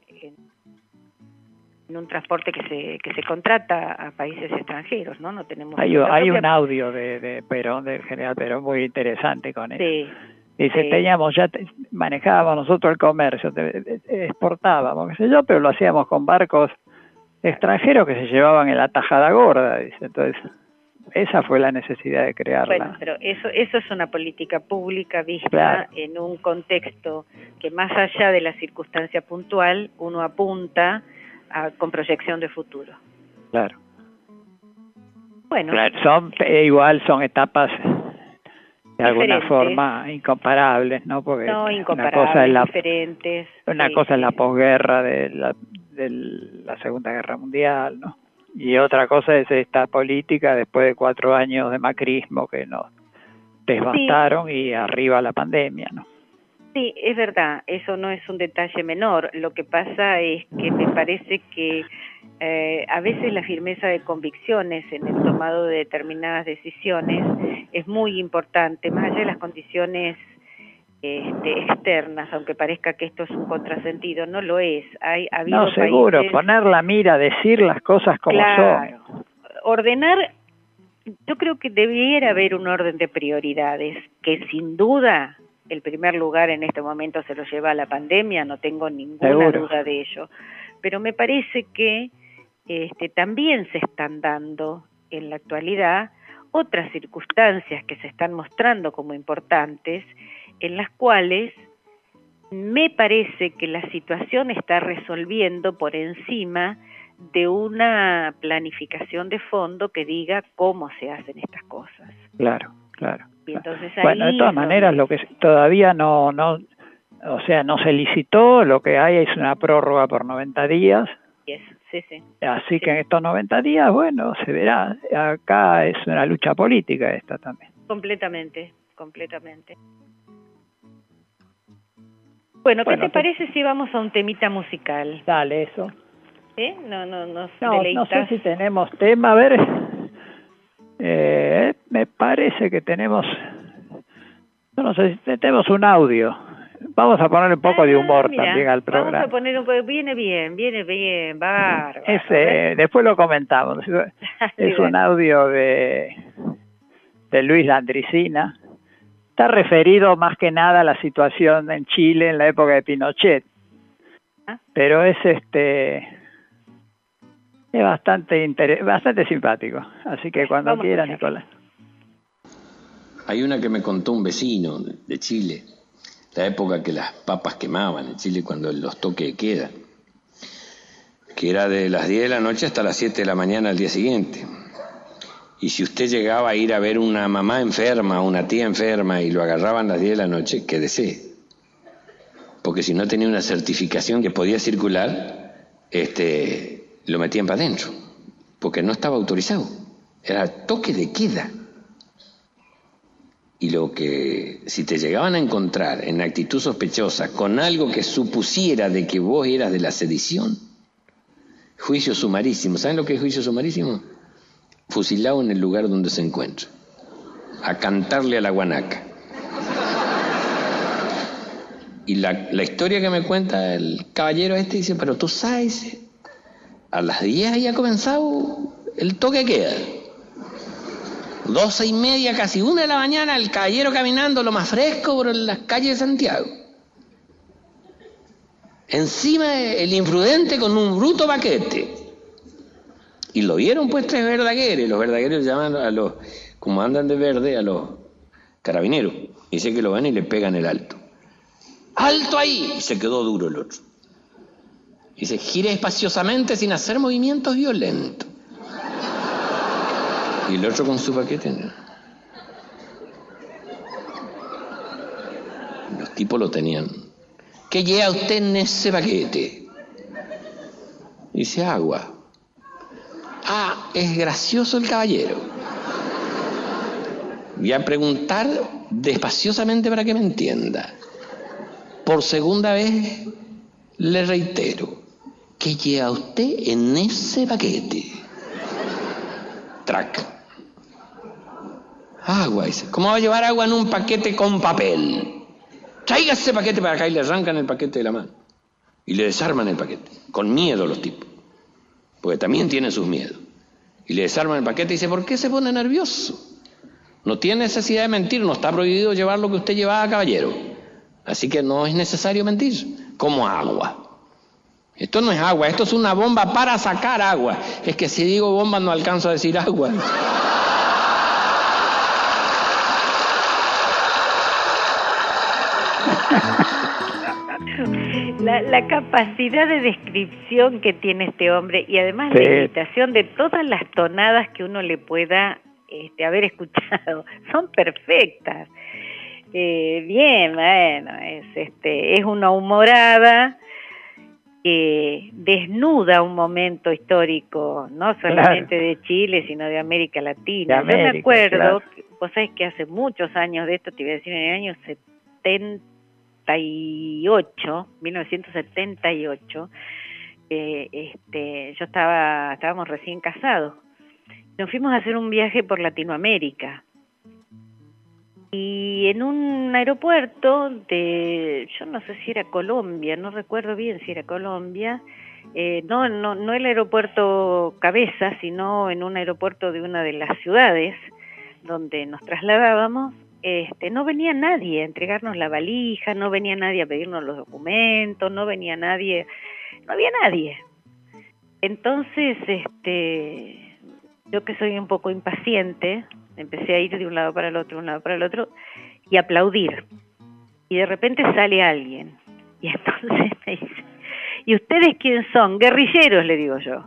en, un transporte que se, que se contrata a países extranjeros, ¿no? No tenemos... Hay, un audio de, de Perón, del general Perón, muy interesante con eso. Sí, Dice, sí. teníamos, ya te- manejábamos nosotros el comercio, te- te- exportábamos, qué sé yo, pero lo hacíamos con barcos extranjeros que se llevaban en la tajada gorda, dice. Entonces, esa fue la necesidad de crearla. Bueno, pero eso, eso es una política pública vista Claro. en un contexto que más allá de la circunstancia puntual, uno apunta a- con proyección de futuro. Claro. Bueno, Claro, son eh, igual son etapas de alguna forma incomparables, ¿no? Porque no una incomparables, cosa es la diferentes. una sí, cosa es la posguerra de la, de la Segunda Guerra Mundial, ¿no? Y otra cosa es esta política después de cuatro años de macrismo que nos devastaron y arriba la pandemia, ¿no? Sí, es verdad, eso no es un detalle menor. Lo que pasa es que me parece que eh, a veces la firmeza de convicciones en el tomado de determinadas decisiones es muy importante, más allá de las condiciones este, externas, aunque parezca que esto es un contrasentido, no lo es. Hay, ha habido No, seguro, países- poner la mira, decir las cosas como Claro. son. Ordenar, yo creo que debiera haber un orden de prioridades, que sin duda el primer lugar en este momento se lo lleva a la pandemia, no tengo ninguna Seguro. duda de ello. Pero me parece que este, también se están dando en la actualidad otras circunstancias que se están mostrando como importantes, en las cuales me parece que la situación está resolviendo por encima de una planificación de fondo que diga cómo se hacen estas cosas. Claro, claro. Y entonces Bueno, de ahí todas maneras, lo que todavía no, no, o sea, no se licitó, lo que hay es una prórroga por 90 días, Yes, sí, sí. así que en estos 90 días, bueno, se verá. Acá es una lucha política esta también. Completamente, completamente. Bueno, ¿qué Bueno, te te- parece si vamos a un temita musical? Dale, eso. ¿Eh? No, no, nos No, no sé si tenemos tema, a ver, eh, me parece que tenemos, no sé si tenemos un audio. Vamos a poner un poco de humor Ah, Mira, también al Vamos a programa. poner un poco, viene bien, viene bien, bárbaro. Ese, después lo comentamos. [laughs] Es un audio de, de Luis Landricina. Está referido más que nada a la situación en Chile en la época de Pinochet. Ah. Pero es este es bastante inter- bastante simpático. Así que cuando Vamos quiera. Nicolás. Hay una que me contó un vecino de Chile, la época que las papas quemaban en Chile cuando los toques de queda, que era de las 10 de la noche hasta las 7 de la mañana al día siguiente. Y si usted llegaba a ir a ver una mamá enferma, una tía enferma y lo agarraban a las 10 de la noche, quédese. Porque si no tenía una certificación que podía circular, este, lo metían para adentro. Porque no estaba autorizado. Era toque de queda. Y lo que, si te llegaban a encontrar en actitud sospechosa con algo que supusiera de que vos eras de la sedición, juicio sumarísimo. ¿Saben lo que es juicio sumarísimo? Fusilado en el lugar donde se encuentra. A cantarle a la guanaca. Y la, la historia que me cuenta el caballero este dice, pero tú sabes, a las 10 ya ha comenzado el toque queda. Doce y media, casi una de la mañana, el caballero caminando lo más fresco por las calles de Santiago. Encima el imprudente con un bruto paquete. Y lo vieron pues tres verdagueres. Los verdagueros llaman a los, como andan de verde, a los carabineros. Dice que lo van y le pegan el alto. ¡Alto ahí! Y se quedó duro el otro. Dice, gire espaciosamente sin hacer movimientos violentos. Y el otro con su paquete. Los tipos lo tenían. ¿Qué lleva usted en ese paquete? Dice agua. Ah, es gracioso el caballero. Voy a preguntar despaciosamente para que me entienda. Por segunda vez le reitero. ¿Qué lleva usted en ese paquete? Track. Agua, dice. ¿Cómo va a llevar agua en un paquete con papel? Traiga ese paquete para acá y le arrancan el paquete de la mano. Y le desarman el paquete. Con miedo los tipos. Porque también tienen sus miedos. Y le desarman el paquete y dice, ¿por qué se pone nervioso? No tiene necesidad de mentir, no está prohibido llevar lo que usted llevaba, caballero. Así que no es necesario mentir. Como agua. Esto no es agua, esto es una bomba para sacar agua. Es que si digo bomba no alcanzo a decir agua. La, la, capacidad de descripción que tiene este hombre y además la imitación de todas las tonadas que uno le pueda este, haber escuchado [laughs] son perfectas. Eh, bien, bueno, es, este, es una humorada que desnuda un momento histórico, no solamente de Chile, sino de América Latina. Yo me acuerdo, vos sabés que hace muchos años de esto, te iba a decir en el año 78, 1978, eh, este, yo estaba, estábamos recién casados. Nos fuimos a hacer un viaje por Latinoamérica y en un aeropuerto de, yo no sé si era Colombia, no recuerdo bien si era Colombia, eh, no, no, no el aeropuerto Cabeza, sino en un aeropuerto de una de las ciudades donde nos trasladábamos, este, no venía nadie a entregarnos la valija, no venía nadie a pedirnos los documentos, no venía nadie, no había nadie. Entonces, este, yo que soy un poco impaciente, empecé a ir de un lado para el otro, un lado para el otro, y aplaudir. Y de repente sale alguien. Y [laughs] entonces me dice, ¿y ustedes quién son? Guerrilleros, le digo yo.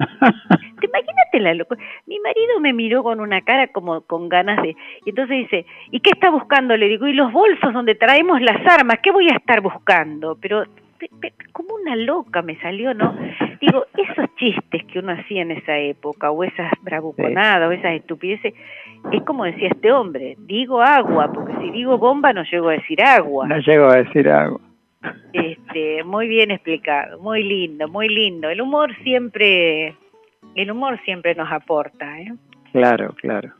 [laughs] ¿Te imagínate la locura? Mi marido me miró con una cara como con ganas de... Y entonces dice, ¿y qué está buscando? Le digo, ¿y los bolsos donde traemos las armas? ¿Qué voy a estar buscando? Pero como una loca me salió, ¿no? Digo, esos chistes que uno hacía en esa época, o esas bravuconadas, o esas estupideces, es como decía este hombre, digo agua, porque si digo bomba no llego a decir agua. No llego a decir agua. Este, muy bien explicado, muy lindo, muy lindo. El humor siempre, el humor siempre nos aporta, ¿eh? Claro, claro.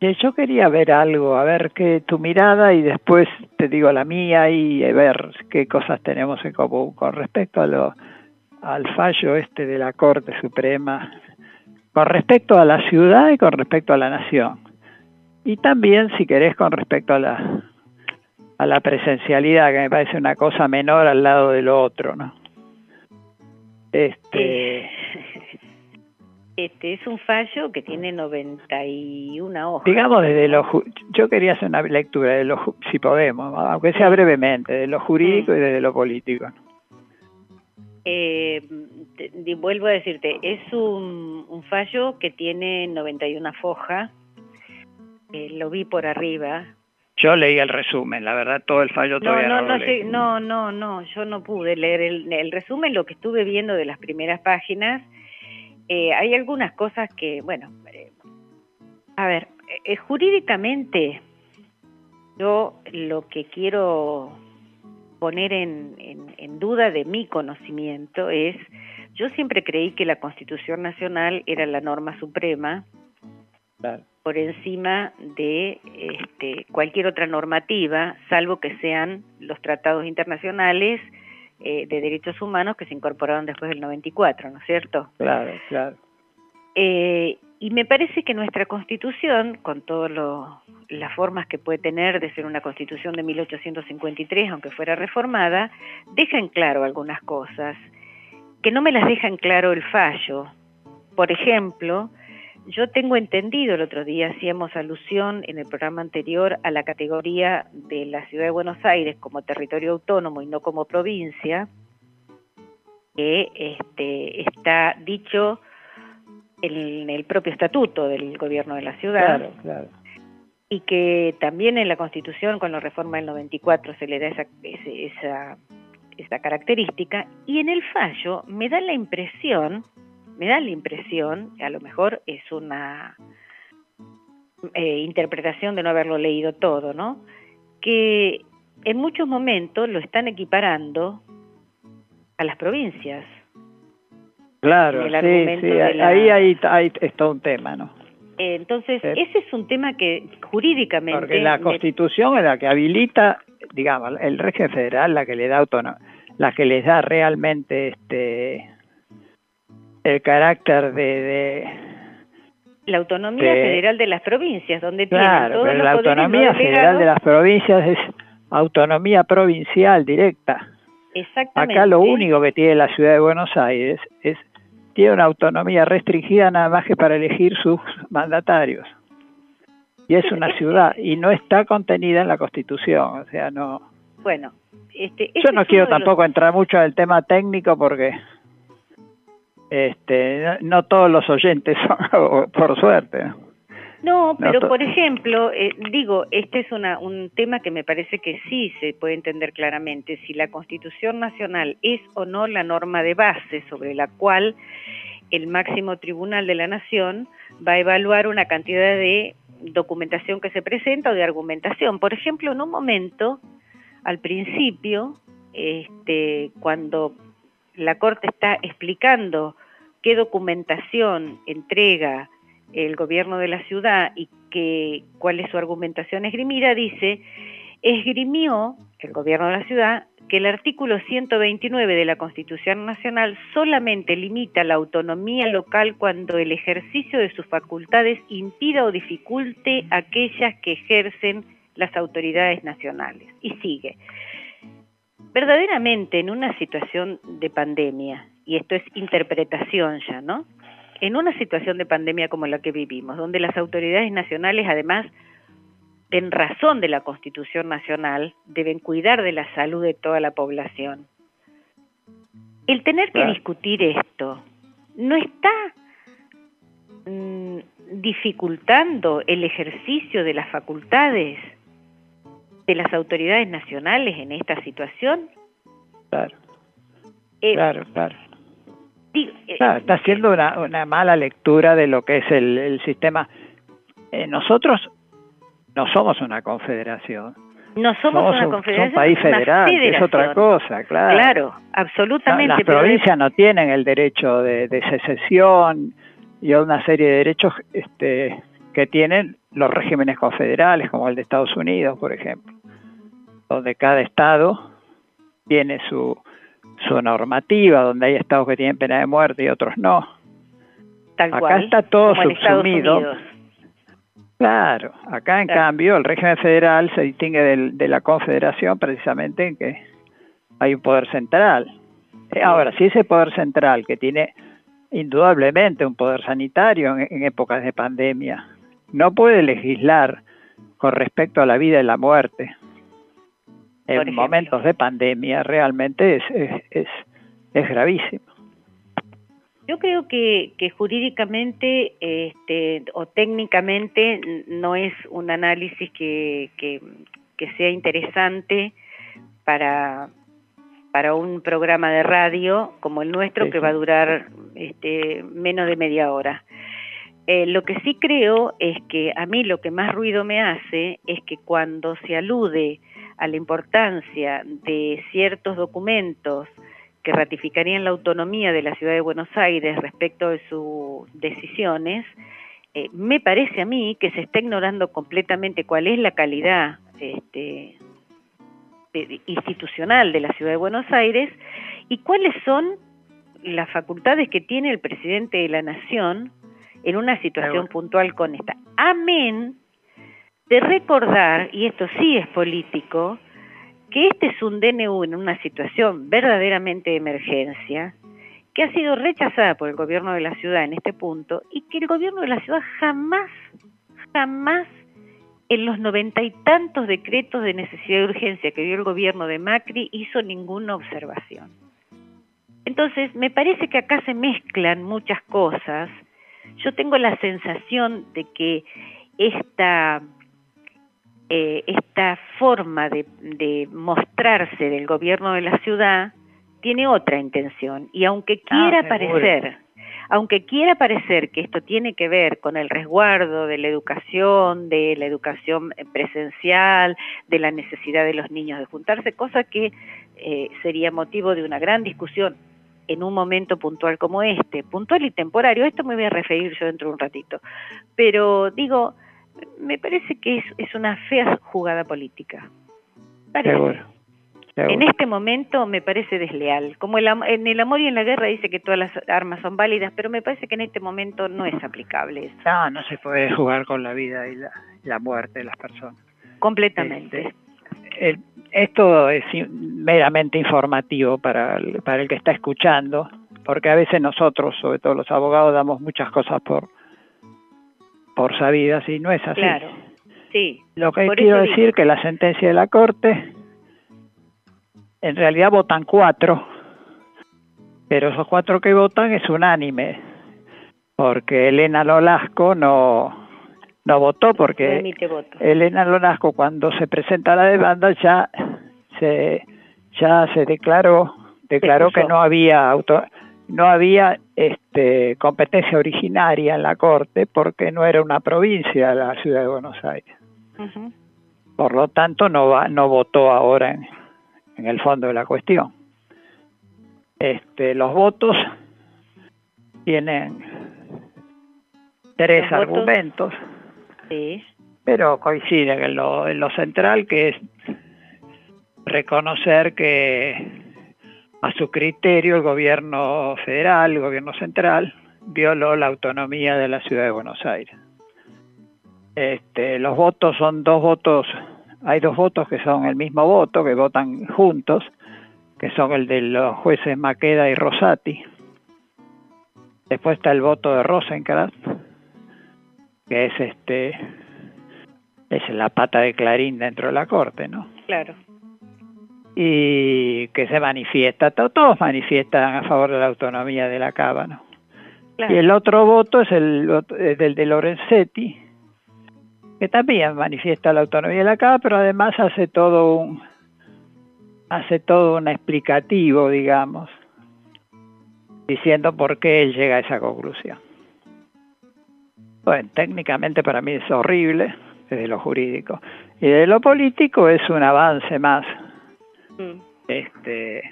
Yo quería ver algo, a ver qué tu mirada y después te digo la mía y ver qué cosas tenemos en común con respecto a lo, al fallo este de la Corte Suprema, con respecto a la ciudad y con respecto a la nación. Y también, si querés, con respecto a la, a la presencialidad, que me parece una cosa menor al lado de lo otro, ¿no? Este... Este es un fallo que tiene 91 hojas. Digamos desde lo yo quería hacer una lectura de lo si podemos, aunque sea brevemente, de lo jurídico y desde lo político. Eh, te, vuelvo a decirte, es un, un fallo que tiene 91 hojas. Eh, lo vi por arriba. Yo leí el resumen, la verdad todo el fallo todavía no, no, no, no, no, no, yo no pude leer el, el, resumen, lo que estuve viendo de las primeras páginas, eh, hay algunas cosas que, bueno, eh, a ver, eh, jurídicamente yo lo que quiero poner en, en, duda de mi conocimiento es, yo siempre creí que la Constitución Nacional era la norma suprema por encima de este, cualquier otra normativa, salvo que sean los tratados internacionales eh, de derechos humanos que se incorporaron después del 94, ¿no es cierto? Claro, claro. Eh, y me parece que nuestra constitución, con todas las formas que puede tener de ser una constitución de 1853, aunque fuera reformada, deja en claro algunas cosas, que no me las deja en claro el fallo. Por ejemplo, yo tengo entendido, el otro día hacíamos alusión en el programa anterior a la categoría de la Ciudad de Buenos Aires como territorio autónomo y no como provincia, que este, está dicho en el propio estatuto del gobierno de la ciudad. Y que también en la Constitución, con la reforma del 94, se le da esa, esa, esa característica. Y en el fallo me da la impresión, me da la impresión, a lo mejor es una eh, interpretación de no haberlo leído todo, ¿no? Que en muchos momentos lo están equiparando a las provincias. Claro, sí, sí, ahí es todo un tema, ¿no? Entonces, ese es un tema que jurídicamente... Porque la Constitución es la que habilita, digamos, el régimen federal, la que le da autonomía, la que les da realmente este el carácter de, la autonomía federal de las provincias, donde claro, tienen pero la autonomía federal de las provincias es autonomía provincial directa. Exactamente. Acá lo único que tiene la ciudad de Buenos Aires es tiene una autonomía restringida nada más que para elegir sus mandatarios. Y es una ciudad y no está contenida en la Constitución, o sea, no. Bueno, este, yo no quiero tampoco entrar mucho el tema técnico porque este, no, todos los oyentes son, [laughs] por suerte. No, pero por ejemplo, eh, digo, este es una, un tema que me parece que sí se puede entender claramente, si la Constitución Nacional es o no la norma de base sobre la cual el máximo tribunal de la Nación va a evaluar una cantidad de documentación que se presenta o de argumentación. Por ejemplo, en un momento, al principio, este, cuando la Corte está explicando qué documentación entrega el gobierno de la ciudad y que, cuál es su argumentación esgrimida, dice, esgrimió el gobierno de la ciudad que el artículo 129 de la Constitución Nacional solamente limita la autonomía local cuando el ejercicio de sus facultades impida o dificulte aquellas que ejercen las autoridades nacionales. Y sigue. Verdaderamente en una situación de pandemia, y esto es interpretación ya, ¿no? en una situación de pandemia como la que vivimos, donde las autoridades nacionales, además, en razón de la Constitución Nacional, deben cuidar de la salud de toda la población. El tener que discutir esto no está mm, dificultando el ejercicio de las facultades de las autoridades nacionales en esta situación. Claro. Eh, claro, claro. Eh, está haciendo una, una, mala lectura de lo que es el, sistema. Eh, nosotros no somos una confederación. No somos, una confederación. un país federal, es otra cosa, claro. Claro, absolutamente. las provincias no tienen el derecho de, de, secesión y una serie de derechos este, que tienen los regímenes confederales, como el de Estados Unidos, por ejemplo, donde cada estado tiene su, su normativa, donde hay estados que tienen pena de muerte y otros no. acá está todo subsumido. Claro, acá en cambio el régimen federal se distingue de la confederación precisamente en que hay un poder central. Eh, ahora, si ese poder central que tiene indudablemente un poder sanitario en, épocas de pandemia, no puede legislar con respecto a la vida y la muerte, en momentos de pandemia realmente es, es, es, gravísimo. Yo creo que, que jurídicamente este, o técnicamente no es un análisis que, que, que sea interesante para, para un programa de radio como el nuestro Sí, que va a durar este, menos de media hora. Eh, lo que sí creo es que a mí lo que más ruido me hace es que cuando se alude a la importancia de ciertos documentos que ratificarían la autonomía de la ciudad de Buenos Aires respecto de sus decisiones, eh, me parece a mí que se está ignorando completamente cuál es la calidad este, institucional de la ciudad de Buenos Aires y cuáles son las facultades que tiene el presidente de la nación en una situación puntual con esta. Amén de recordar, y esto sí es político, que este es un DNU en una situación verdaderamente de emergencia, que ha sido rechazada por el gobierno de la ciudad en este punto, y que el gobierno de la ciudad jamás, jamás en los noventa y tantos decretos de necesidad y urgencia que dio el gobierno de Macri hizo ninguna observación. Entonces, me parece que acá se mezclan muchas cosas. Yo tengo la sensación de que esta, eh, esta forma de, de mostrarse del gobierno de la ciudad tiene otra intención. Y aunque quiera seguro. parecer, aunque quiera parecer que esto tiene que ver con el resguardo de la educación, de la educación presencial, de la necesidad de los niños de juntarse, cosa que eh, sería motivo de una gran discusión en un momento puntual como este, puntual y temporario, esto me voy a referir yo dentro de un ratito, pero digo, me parece que es, es una fea jugada política. Parece. Seguro. seguro. En este momento me parece desleal. Como el am- en el amor y en la guerra dice que todas las armas son válidas, pero me parece que en este momento no es aplicable eso. No, no se puede jugar con la vida y la, la muerte de las personas. Completamente. Este, el- esto es meramente informativo para el, para el que está escuchando, porque a veces nosotros, sobre todo los abogados, damos muchas cosas por por sabidas y no es así. Claro. Sí. Lo que Por quiero eso digo. decir que la sentencia de la Corte, en realidad votan cuatro, pero esos cuatro que votan es unánime, porque Elena Lolasco no, no votó, porque. Elena Lolasco cuando se presenta la demanda ya se ya se declaró declaró que no había auto no había este competencia originaria en la corte porque no era una provincia la ciudad de Buenos Aires. Por lo tanto no va, no votó ahora en, en el fondo de la cuestión. Este los votos tienen tres Los votos- argumentos Sí. pero coinciden en lo, en lo central que es reconocer que a su criterio el gobierno federal, el gobierno central, violó la autonomía de la ciudad de Buenos Aires. Este, los votos son dos votos, hay dos votos que son el mismo voto, que votan juntos, que son el de los jueces Maqueda y Rosati. Después está el voto de Rosenkrantz, que es este es la pata de Clarín dentro de la corte, ¿no? Claro. Y que se manifiesta, to- todos manifiestan a favor de la autonomía de la cava, ¿no? Claro. Y el otro voto es el, es del de Lorenzetti, que también manifiesta la autonomía de la cava, pero además hace todo un hace todo un explicativo, digamos, diciendo por qué él llega a esa conclusión. Bueno, técnicamente para mí es horrible desde lo jurídico y de lo político es un avance más Mm. este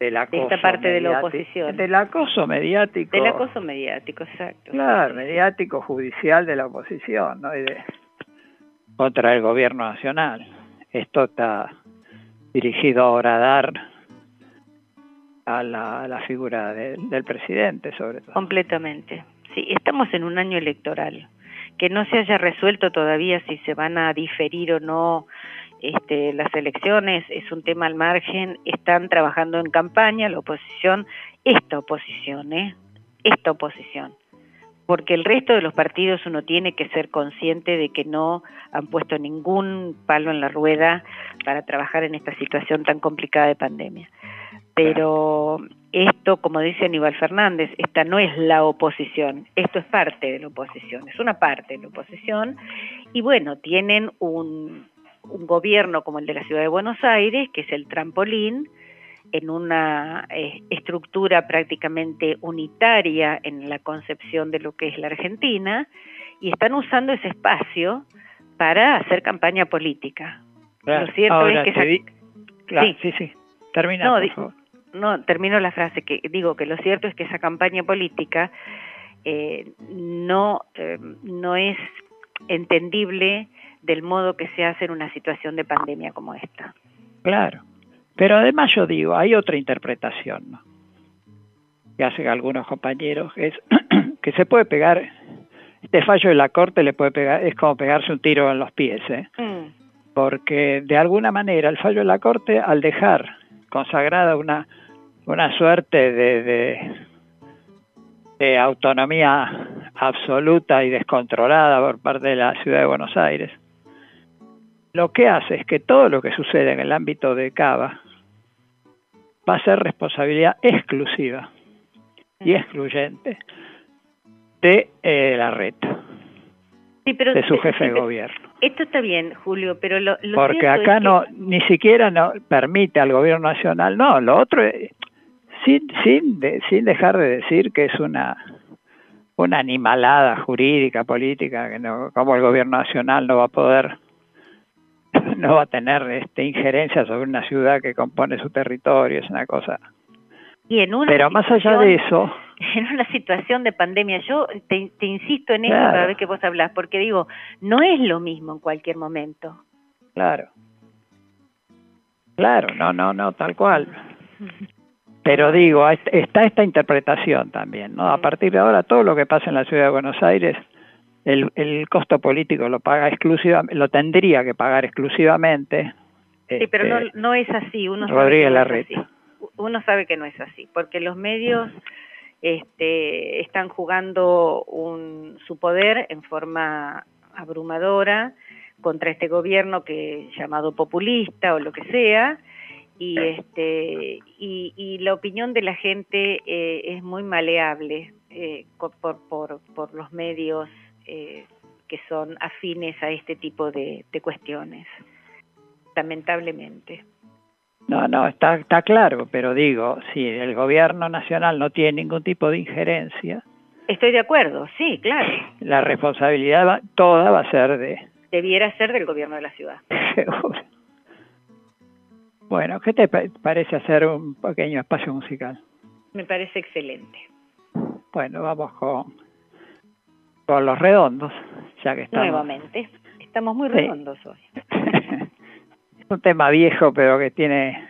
del De acoso esta parte de la oposición. del acoso mediático Del acoso mediático, exacto. claro mediático judicial de la oposición ¿no? y de contra el gobierno nacional esto está dirigido ahora a dar a la, a la figura de- del presidente sobre todo Completamente. Sí, estamos en un año electoral. Que no se haya resuelto todavía si se van a diferir o no este, las elecciones es un tema al margen. Están trabajando en campaña la oposición, esta oposición, ¿eh? Esta oposición. Porque el resto de los partidos uno tiene que ser consciente de que no han puesto ningún palo en la rueda para trabajar en esta situación tan complicada de pandemia. pero esto, como dice Aníbal Fernández, esta no es la oposición, esto es parte de la oposición, es una parte de la oposición, y bueno, tienen un, un gobierno como el de la Ciudad de Buenos Aires, que es el trampolín, en una eh, estructura prácticamente unitaria en la concepción de lo que es la Argentina, y están usando ese espacio para hacer campaña política. Claro. Lo cierto Ahora, es que te esa- di- claro, Sí. sí, sí. Termina, No, por favor. no, termino la frase que digo que lo cierto es que esa campaña política eh, no eh, no es entendible del modo que se hace en una situación de pandemia como esta. Claro. Pero además yo digo, hay otra interpretación, ¿no? Que hacen algunos compañeros, que es [clears throat] que se puede pegar, este fallo de la Corte le puede pegar, es como pegarse un tiro en los pies, ¿eh? Porque de alguna manera el fallo de la Corte, al dejar consagrada una, una suerte de, de, de autonomía absoluta y descontrolada por parte de la ciudad de Buenos Aires, lo que hace es que todo lo que sucede en el ámbito de Cava va a ser responsabilidad exclusiva y excluyente de eh, la red, Sí, pero de su jefe de gobierno. Esto está bien, Julio, pero lo, lo Porque acá es que- no, ni siquiera no permite al gobierno nacional, no, lo otro, es- sin, sin, de- sin dejar de decir que es una, una animalada jurídica, política, que no, como el gobierno nacional no va a poder, [laughs] no va a tener este, injerencia sobre una ciudad que compone su territorio, es una cosa. y en una Pero más allá de eso, [laughs] en una situación de pandemia, yo te, te insisto en eso Claro. cada vez que vos hablas, porque digo, no es lo mismo en cualquier momento. Claro. Claro, no, no, no, tal cual. Pero digo, est- está esta interpretación también, ¿no? A partir de ahora, todo lo que pasa en la ciudad de Buenos Aires, el, el costo político lo paga exclusivamente, lo tendría que pagar exclusivamente. Sí, pero no, este, no es así. Uno sabe Rodríguez que no es Larreta. así. Uno sabe que no es así, porque los medios este, están jugando un, su poder en forma abrumadora contra este gobierno que llamado populista o lo que sea y este y, y la opinión de la gente eh, es muy maleable eh, por, por, por los medios eh, que son afines a este tipo de, de cuestiones lamentablemente No, no, está, está claro, pero digo, si el gobierno nacional no tiene ningún tipo de injerencia, estoy de acuerdo sí claro la responsabilidad va- toda va a ser de, debiera ser del gobierno de la ciudad [laughs] Seguro. Bueno, ¿qué te pa- parece hacer un pequeño espacio musical? me parece excelente Bueno, vamos con, los redondos, ya que estamos. nuevamente estamos muy Sí. redondos hoy [laughs] Es un tema viejo, pero que tiene,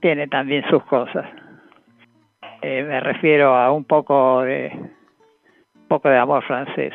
tiene también sus cosas. Eh, me refiero a un poco de, un poco de amor francés.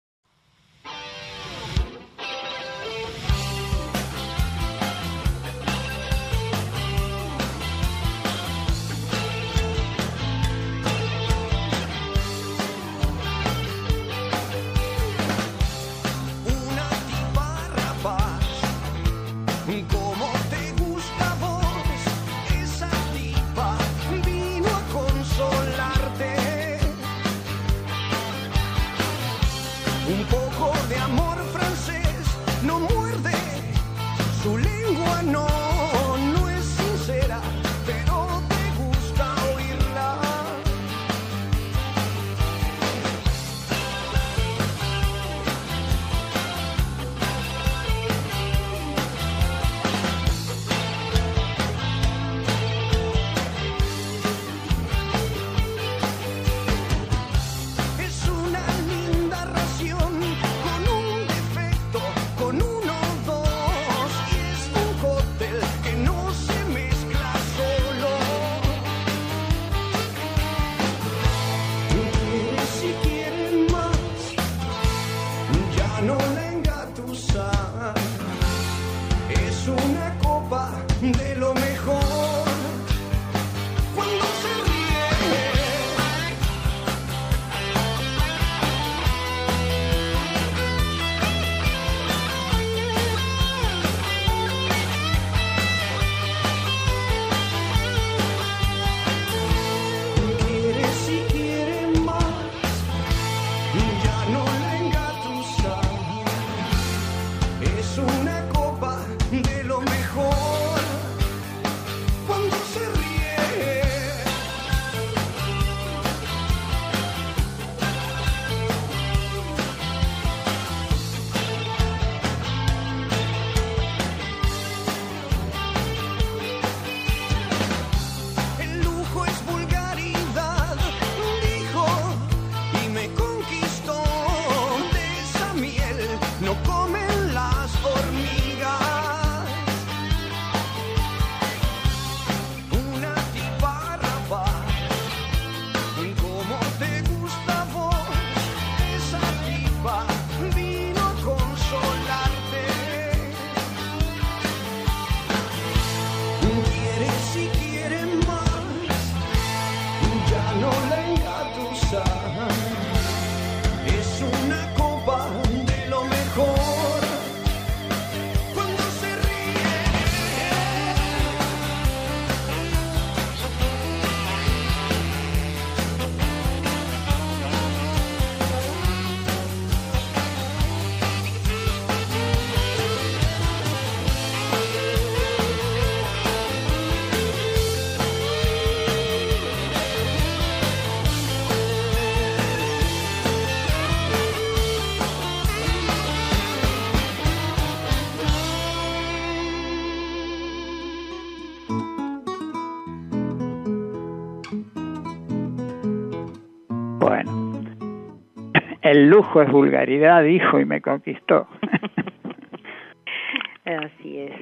El lujo es vulgaridad, dijo y me conquistó. [laughs] Así es.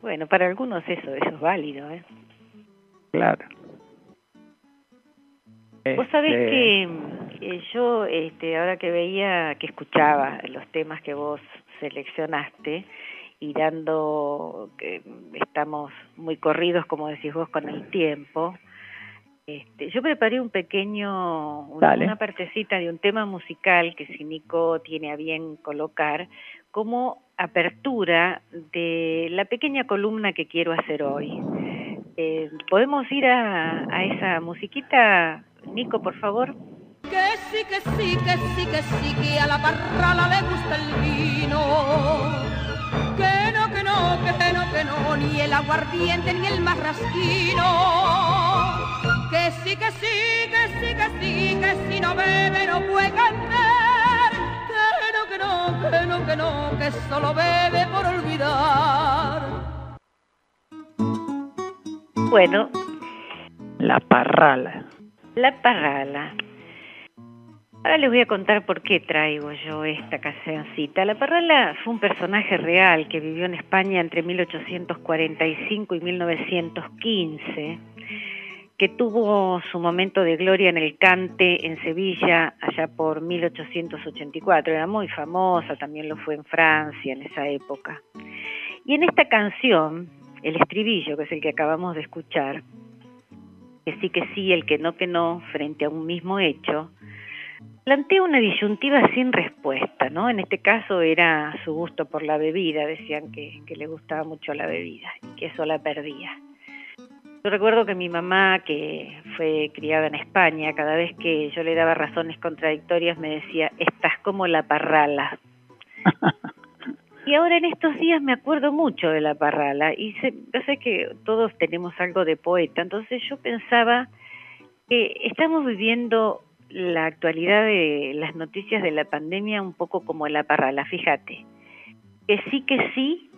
Bueno, para algunos eso, eso es válido, ¿eh? Claro. Vos sabés Este, que, que yo, este, ahora que veía, que escuchaba los temas que vos seleccionaste y dando que estamos muy corridos, como decís vos, con el tiempo, este, yo preparé un pequeño, una, una partecita de un tema musical que si Nico tiene a bien colocar como apertura de la pequeña columna que quiero hacer hoy. Eh, ¿Podemos ir a, a esa musiquita, Nico, por favor? Que sí, que sí, que sí, que sí, que a la parrala le gusta el vino. Que no, que no, que no, que no, ni el aguardiente ni el marrasquino. Que sí, que sí, que sí, que sí, que si no bebe no puede cantar. Que no, que no, que no, que no, que solo bebe por olvidar. Bueno, La parrala. la parrala. Ahora les voy a contar por qué traigo yo esta cancioncita. La Parrala fue un personaje real que vivió en España entre 1845 y 1915, que tuvo su momento de gloria en el cante en Sevilla allá por 1884. Era muy famosa, también lo fue en Francia en esa época. Y en esta canción, el estribillo, que es el que acabamos de escuchar, que sí que sí, el que no que no, frente a un mismo hecho, plantea una disyuntiva sin respuesta, ¿no? En este caso era su gusto por la bebida, decían que, que le gustaba mucho la bebida y que eso la perdía. Yo recuerdo que mi mamá, que fue criada en España, cada vez que yo le daba razones contradictorias me decía, estás como la parrala. [laughs] y ahora en estos días me acuerdo mucho de la parrala y sé, yo sé que todos tenemos algo de poeta, entonces yo pensaba que estamos viviendo la actualidad de las noticias de la pandemia un poco como la parrala, fíjate, que sí, que sí,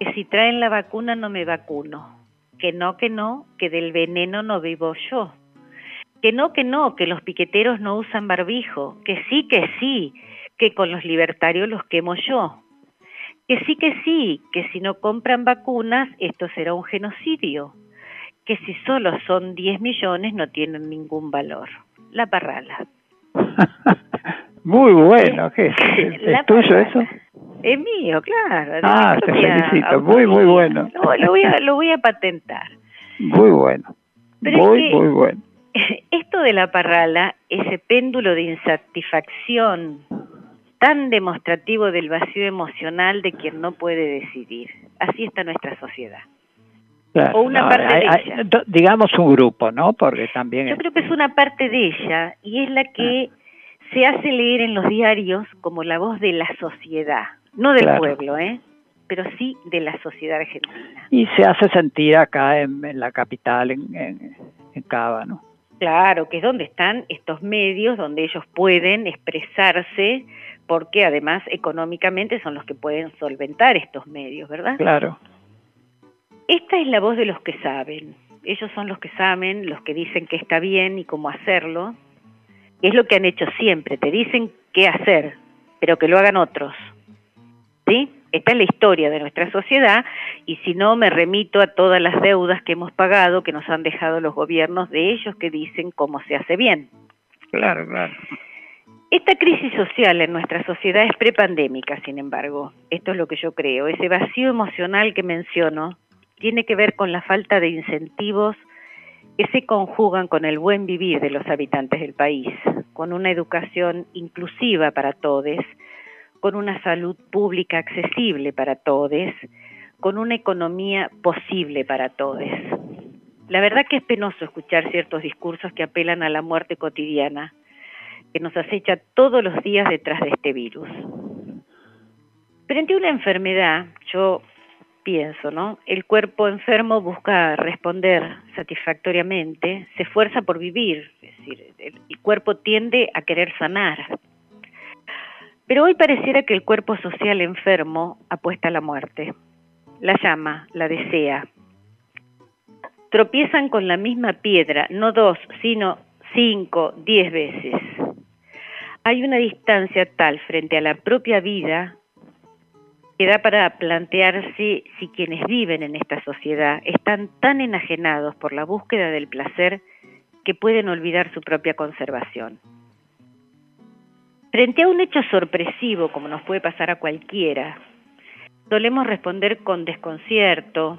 que si traen la vacuna no me vacuno, que no, que no, que del veneno no vivo yo, que no, que no, que los piqueteros no usan barbijo, que sí, que sí, que con los libertarios los quemo yo, que sí, que sí, que si no compran vacunas esto será un genocidio, que si solo son 10 millones no tienen ningún valor. La parrala. [laughs] Muy bueno, ¿qué es? ¿Es, La es tuyo parrala. eso? Es mío, claro. de Ah, te felicito, muy, muy bueno. [laughs] No, lo voy a, lo voy a patentar. Muy bueno. Pero es muy, que- muy bueno. [laughs] Esto de la parrala, ese péndulo de insatisfacción tan demostrativo del vacío emocional de quien no puede decidir. Así está nuestra sociedad. Claro, o una no, parte hay- de ella. digamos un grupo, ¿no? Porque también... Yo creo que es una parte de ella y es la que se hace leer en los diarios como la voz de la sociedad, no del Claro. pueblo, ¿eh? pero sí de la sociedad argentina. Y se hace sentir acá en, en la capital, en, en, en Cava, ¿no? Claro, que es donde están estos medios, donde ellos pueden expresarse, porque además económicamente son los que pueden solventar estos medios, ¿verdad? Claro. Esta es la voz de los que saben. Ellos son los que saben, los que dicen que está bien y cómo hacerlo. Es lo que han hecho siempre. Te dicen qué hacer, pero que lo hagan otros. ¿Sí? Esta es la historia de nuestra sociedad y si no me remito a todas las deudas que hemos pagado, que nos han dejado los gobiernos de ellos que dicen cómo se hace bien. Claro, claro. Esta crisis social en nuestra sociedad es prepandémica, sin embargo. Esto es lo que yo creo. Ese vacío emocional que menciono tiene que ver con la falta de incentivos que se conjugan con el buen vivir de los habitantes del país, con una educación inclusiva para todos, con una salud pública accesible para todos, con una economía posible para todos. La verdad que es penoso escuchar ciertos discursos que apelan a la muerte cotidiana, que nos acecha todos los días detrás de este virus. Frente a una enfermedad, yo pienso, ¿no? El cuerpo enfermo busca responder satisfactoriamente, se esfuerza por vivir, es decir, el, cuerpo tiende a querer sanar. Pero hoy pareciera que el cuerpo social enfermo apuesta a la muerte, la llama, la desea. Tropiezan con la misma piedra, no dos, sino cinco, diez veces. Hay una distancia tal frente a la propia vida que da para plantearse si quienes viven en esta sociedad están tan enajenados por la búsqueda del placer que pueden olvidar su propia conservación. Frente a un hecho sorpresivo, como nos puede pasar a cualquiera, solemos responder con desconcierto,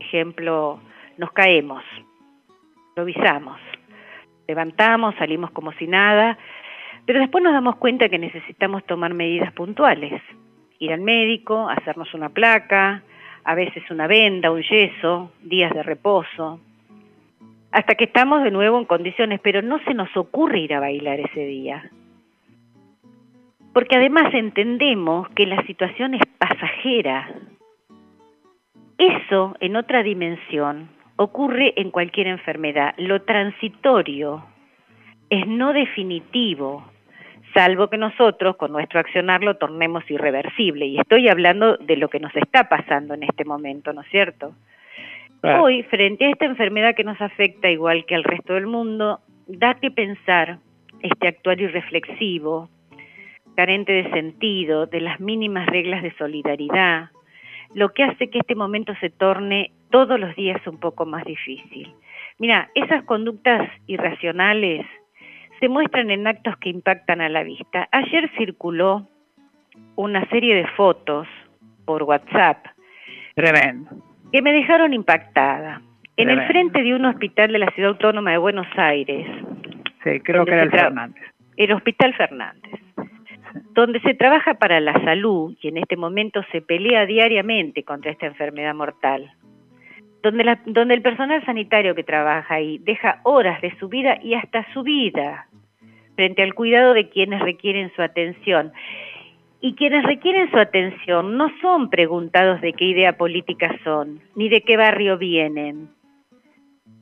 Ejemplo, nos caemos, improvisamos, levantamos, salimos como si nada, pero después nos damos cuenta que necesitamos tomar medidas puntuales, ir al médico, hacernos una placa, a veces una venda, un yeso, días de reposo, hasta que estamos de nuevo en condiciones, pero no se nos ocurre ir a bailar ese día. Porque además entendemos que la situación es pasajera, eso en otra dimensión, ocurre en cualquier enfermedad. Lo transitorio es no definitivo, salvo que nosotros con nuestro accionar lo tornemos irreversible. Y estoy hablando de lo que nos está pasando en este momento, ¿no es cierto? Hoy, frente a esta enfermedad que nos afecta igual que al resto del mundo, da que pensar este actuar irreflexivo, carente de sentido, de las mínimas reglas de solidaridad, lo que hace que este momento se torne todos los días un poco más difícil. Mira, esas conductas irracionales se muestran en actos que impactan a la vista. Ayer circuló una serie de fotos por WhatsApp. Tremendo. Que me dejaron impactada. En el frente de un hospital de la Ciudad Autónoma de Buenos Aires, Sí, creo que era el Fernández. el Hospital Fernández, donde se trabaja para la salud y en este momento se pelea diariamente contra esta enfermedad mortal, donde, donde el personal sanitario que trabaja ahí deja horas de su vida y hasta su vida frente al cuidado de quienes requieren su atención. Y quienes requieren su atención no son preguntados de qué idea política son, ni de qué barrio vienen,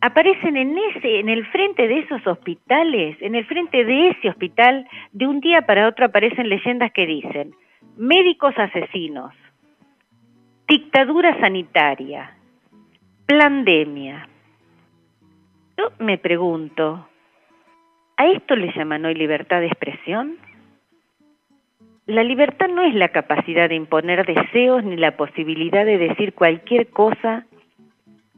aparecen en ese, en el frente de esos hospitales, en el frente de ese hospital, de un día para otro aparecen leyendas que dicen médicos asesinos, dictadura sanitaria, pandemia. Yo me pregunto, ¿a esto le llaman hoy libertad de expresión? La libertad no es la capacidad de imponer deseos ni la posibilidad de decir cualquier cosa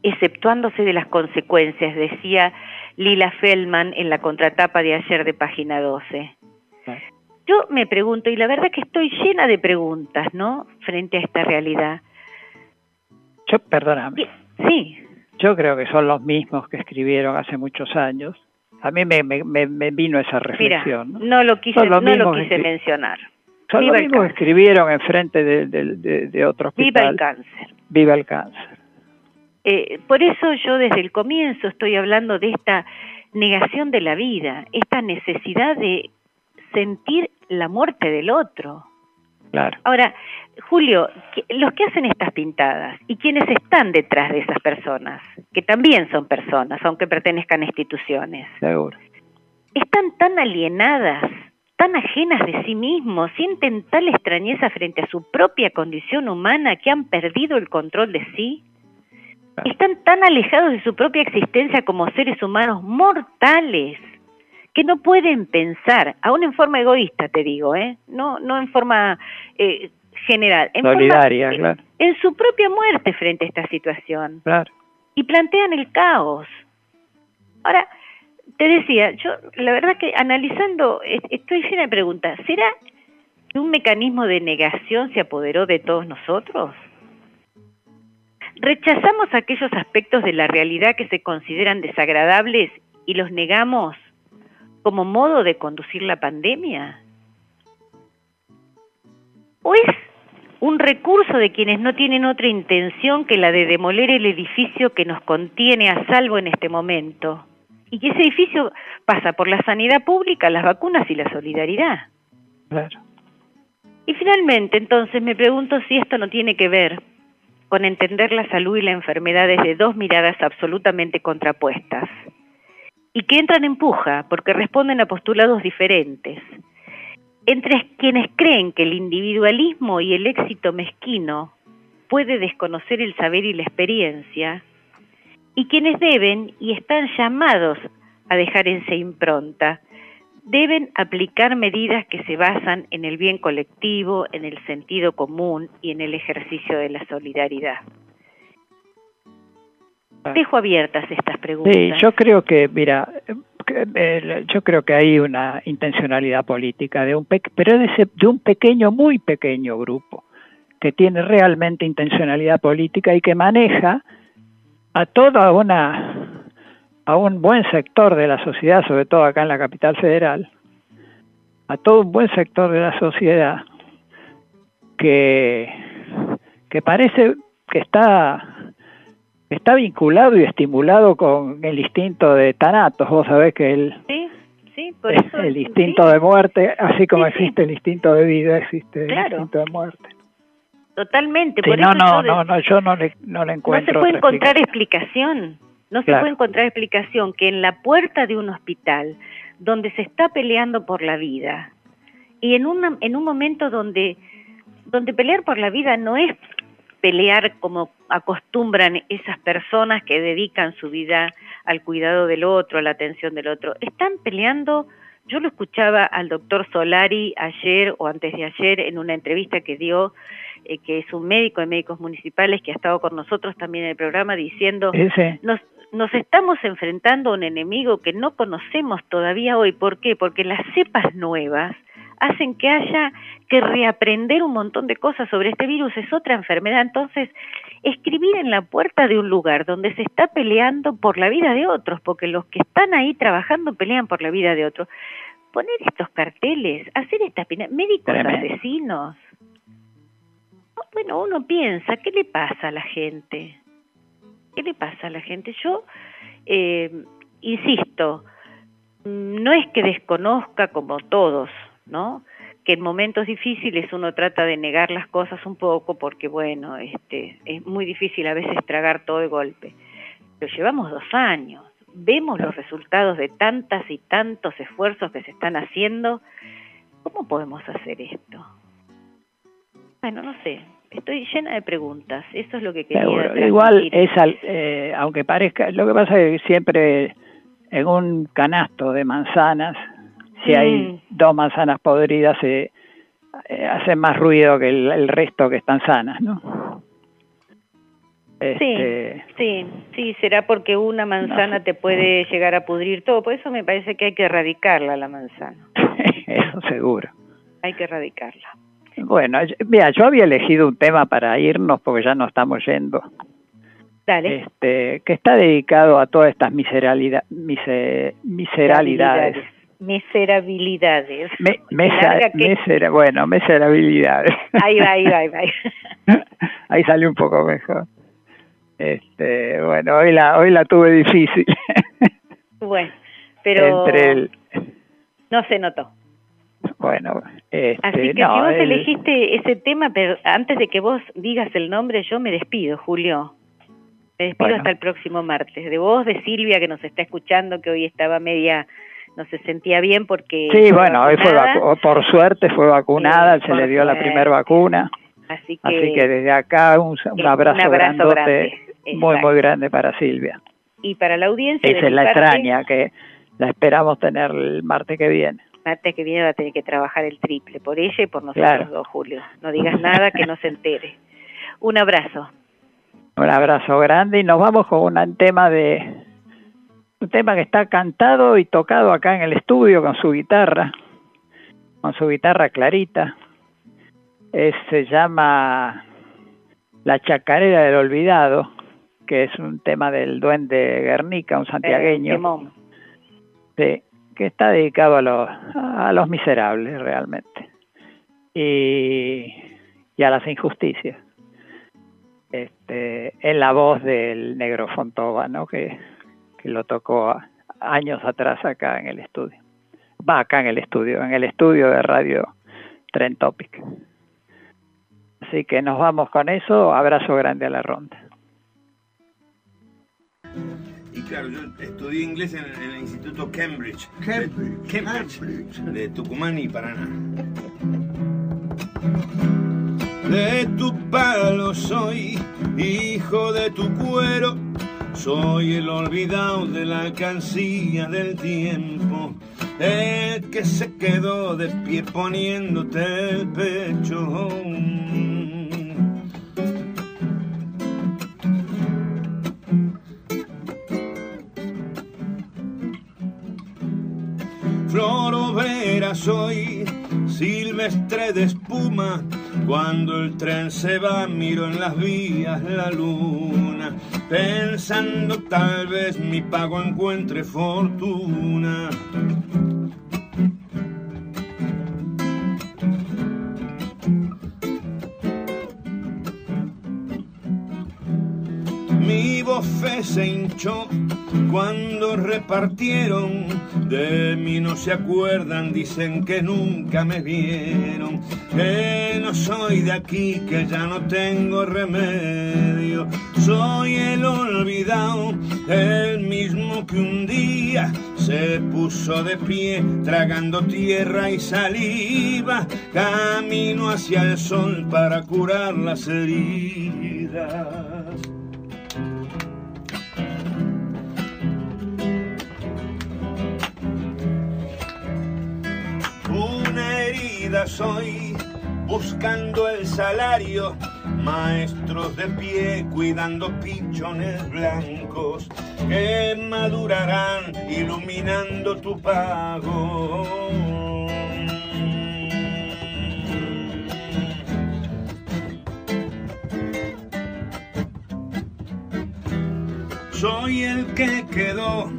exceptuándose de las consecuencias, decía Lila Feldman en la contratapa de ayer de página 12. Yo me pregunto, y la verdad que estoy llena de preguntas, ¿no? Frente a esta realidad. Yo, perdóname. Sí. Yo creo que son los mismos que escribieron hace muchos años. A mí me, me, me- vino esa Mira, reflexión. ¿no? no lo quise, no lo mencionar. Son Viva los mismos que escribieron enfrente de, de, de- de otro Viva el cáncer. Viva el cáncer. Eh, por eso yo desde el comienzo estoy hablando de esta negación de la vida, esta necesidad de sentir la muerte del otro. Claro. Ahora, Julio, los que hacen estas pintadas y quienes están detrás de esas personas, que también son personas, aunque pertenezcan a instituciones, Seguro. están tan alienadas, tan ajenas de sí mismos, sienten tal extrañeza frente a su propia condición humana que han perdido el control de sí. Están tan alejados de su propia existencia como seres humanos mortales que no pueden pensar, aún en forma egoísta te digo, ¿eh? no, no en forma eh, general, en forma- Solidaria, eh, claro. en su propia muerte frente a esta situación Claro. y plantean el caos. Ahora, te decía, yo la verdad que analizando, es- estoy llena de preguntas. ¿Será que un mecanismo de negación se apoderó de todos nosotros? ¿Rechazamos aquellos aspectos de la realidad que se consideran desagradables y los negamos como modo de conducir la pandemia? ¿O es un recurso de quienes no tienen otra intención que la de demoler el edificio que nos contiene a salvo en este momento? Y que ese edificio pasa por la sanidad pública, las vacunas y la solidaridad. Claro. Y finalmente, entonces, me pregunto si esto no tiene que ver con entender la salud y la enfermedad desde dos miradas absolutamente contrapuestas y que entran en puja porque responden a postulados diferentes. Entre quienes creen que el individualismo y el éxito mezquino puede desconocer el saber y la experiencia, y quienes deben y están llamados a dejar en se impronta, deben aplicar medidas que se basan en el bien colectivo, en el sentido común y en el ejercicio de la solidaridad. Dejo abiertas estas preguntas. Sí, yo creo que, mira, yo creo que hay una intencionalidad política de un pe- pero de, de un pequeño, muy pequeño grupo que tiene realmente intencionalidad política y que maneja a toda una a un buen sector de la sociedad, sobre todo acá en la capital federal, a todo un buen sector de la sociedad que que parece que está está vinculado y estimulado con el instinto de Thanatos. Vos sabés que el, Sí, sí, por eso. el instinto de muerte, así como existe el instinto de vida, existe Claro. el instinto de muerte. Totalmente. Por no, eso no, no, no, yo no le, no le no se encuentro puede encontrar explicación. explicación. No se puede encontrar explicación que en la puerta de un hospital donde se está peleando por la vida y en una, en un momento donde donde pelear por la vida no es pelear como acostumbran esas personas que dedican su vida al cuidado del otro, a la atención del otro. Están peleando, yo lo escuchaba al doctor Solari ayer o antes de ayer en una entrevista que dio, eh, que es un médico de médicos municipales que ha estado con nosotros también en el programa diciendo, nos, nos estamos enfrentando a un enemigo que no conocemos todavía hoy. ¿Por qué? Porque las cepas nuevas hacen que haya que reaprender un montón de cosas sobre este virus. Es otra enfermedad. Entonces, escribir en la puerta de un lugar donde se está peleando por la vida de otros, porque los que están ahí trabajando pelean por la vida de otros. Poner estos carteles, hacer estas médicos Tremendo. asesinos. No, Bueno, uno piensa, ¿qué le pasa a la gente? ¿Qué le pasa a la gente? Yo, eh, insisto, no es que desconozca como todos, ¿no? Que en momentos difíciles uno trata de negar las cosas un poco porque, bueno, este, es muy difícil a veces tragar todo de golpe. Pero llevamos dos años, vemos los resultados de tantas y tantos esfuerzos que se están haciendo. ¿Cómo podemos hacer esto? Bueno, no sé, estoy llena de preguntas. Eso es lo que quería Seguro. Igual es, al- eh, aunque parezca, lo que pasa es que siempre en un canasto de manzanas, si Mm. hay dos manzanas podridas, se eh, hace más ruido que el, el resto que están sanas, ¿no? Este, Sí, sí, sí, será porque una manzana te puede llegar a pudrir todo. Por eso me parece que hay que erradicarla la manzana. [laughs] eso seguro. Hay que erradicarla. Bueno, mira, yo había elegido un tema para irnos porque ya no estamos yendo. Dale. Este, que está dedicado a todas estas miseralida- mise- miseralidades. Miserabilidades. Me- Qué mesa- larga que- misera- bueno, miserabilidades. Ahí va, ahí va, ahí va. [laughs] Ahí salió un poco mejor. Este, bueno, hoy la hoy la tuve difícil. Bueno, pero Entre el, no se notó. Bueno, este, Así que no, si vos el- elegiste ese tema, pero antes de que vos digas el nombre, yo me despido, Julio. Me despido Bueno. hasta el próximo martes. De vos, de Silvia, que nos está escuchando, que hoy estaba media, no se sentía bien porque... Sí, bueno, hoy fue vacu- por suerte fue vacunada, Sí, se le dio la primera vacuna. Así que, Así que desde acá un, un un abrazo, grandote, grande, muy, muy grande para Silvia. y para la audiencia... Esa es la parte, extraña, que la esperamos tener el martes que viene. Martes que viene va a tener que trabajar el triple, por ella y por nosotros Claro. dos, Julio. No digas nada que no se entere. Un abrazo. Un abrazo grande y nos vamos con un tema de un tema que está cantado y tocado acá en el estudio con su guitarra, con su guitarra clarita. Eh, se llama La chacarera del olvidado, que es un tema del duende Guernica, un santiagueño. Eh. Sí, que está dedicado a los, a los miserables realmente y, y a las injusticias. Este, en la voz del negro Fontova, ¿no? que, que lo tocó años atrás acá en el estudio. Va acá en el estudio, en el estudio de radio Trend Topic. Así que nos vamos con eso. Abrazo grande a la ronda. Y claro, yo estudié inglés en, en el Instituto Cambridge. Cambridge. Cambridge. De Tucumán y Paraná. De tu palo soy, hijo de tu cuero. Soy el olvidado de la cancilla del tiempo. El que se quedó de pie poniéndote el pecho. Soy, silvestre de espuma. Cuando el tren se va, miro en las vías la luna, pensando tal vez mi pago encuentre fortuna. Mi bofe se hinchó cuando repartieron. De mí no se acuerdan, dicen que nunca me vieron. Que no soy de aquí que ya no tengo remedio. Soy el olvidado, el mismo que un día se puso de pie tragando tierra y saliva. Camino hacia el sol para curar las heridas. Soy buscando el salario, maestros de pie cuidando pichones blancos que madurarán iluminando tu pago. Soy el que quedó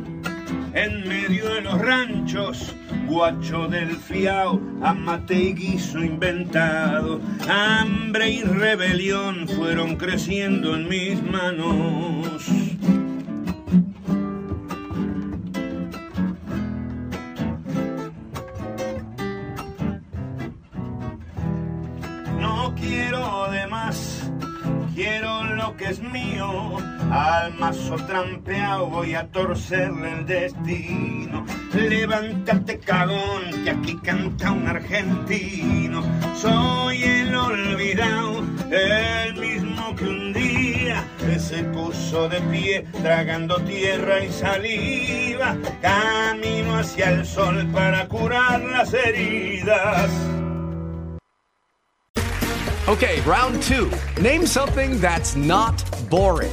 en medio de los ranchos, guacho del fiao, amate y guiso inventado, hambre y rebelión fueron creciendo en mis manos. No quiero de más, quiero lo que es mío. Al mazo trampeado voy a torcerle el destino. Levántate cagón, que aquí canta un argentino. Soy el olvidado, el mismo que un día se puso de pie, tragando tierra y saliva. Camino hacia el sol para curar las heridas. Okay, round two. Name something that's not boring.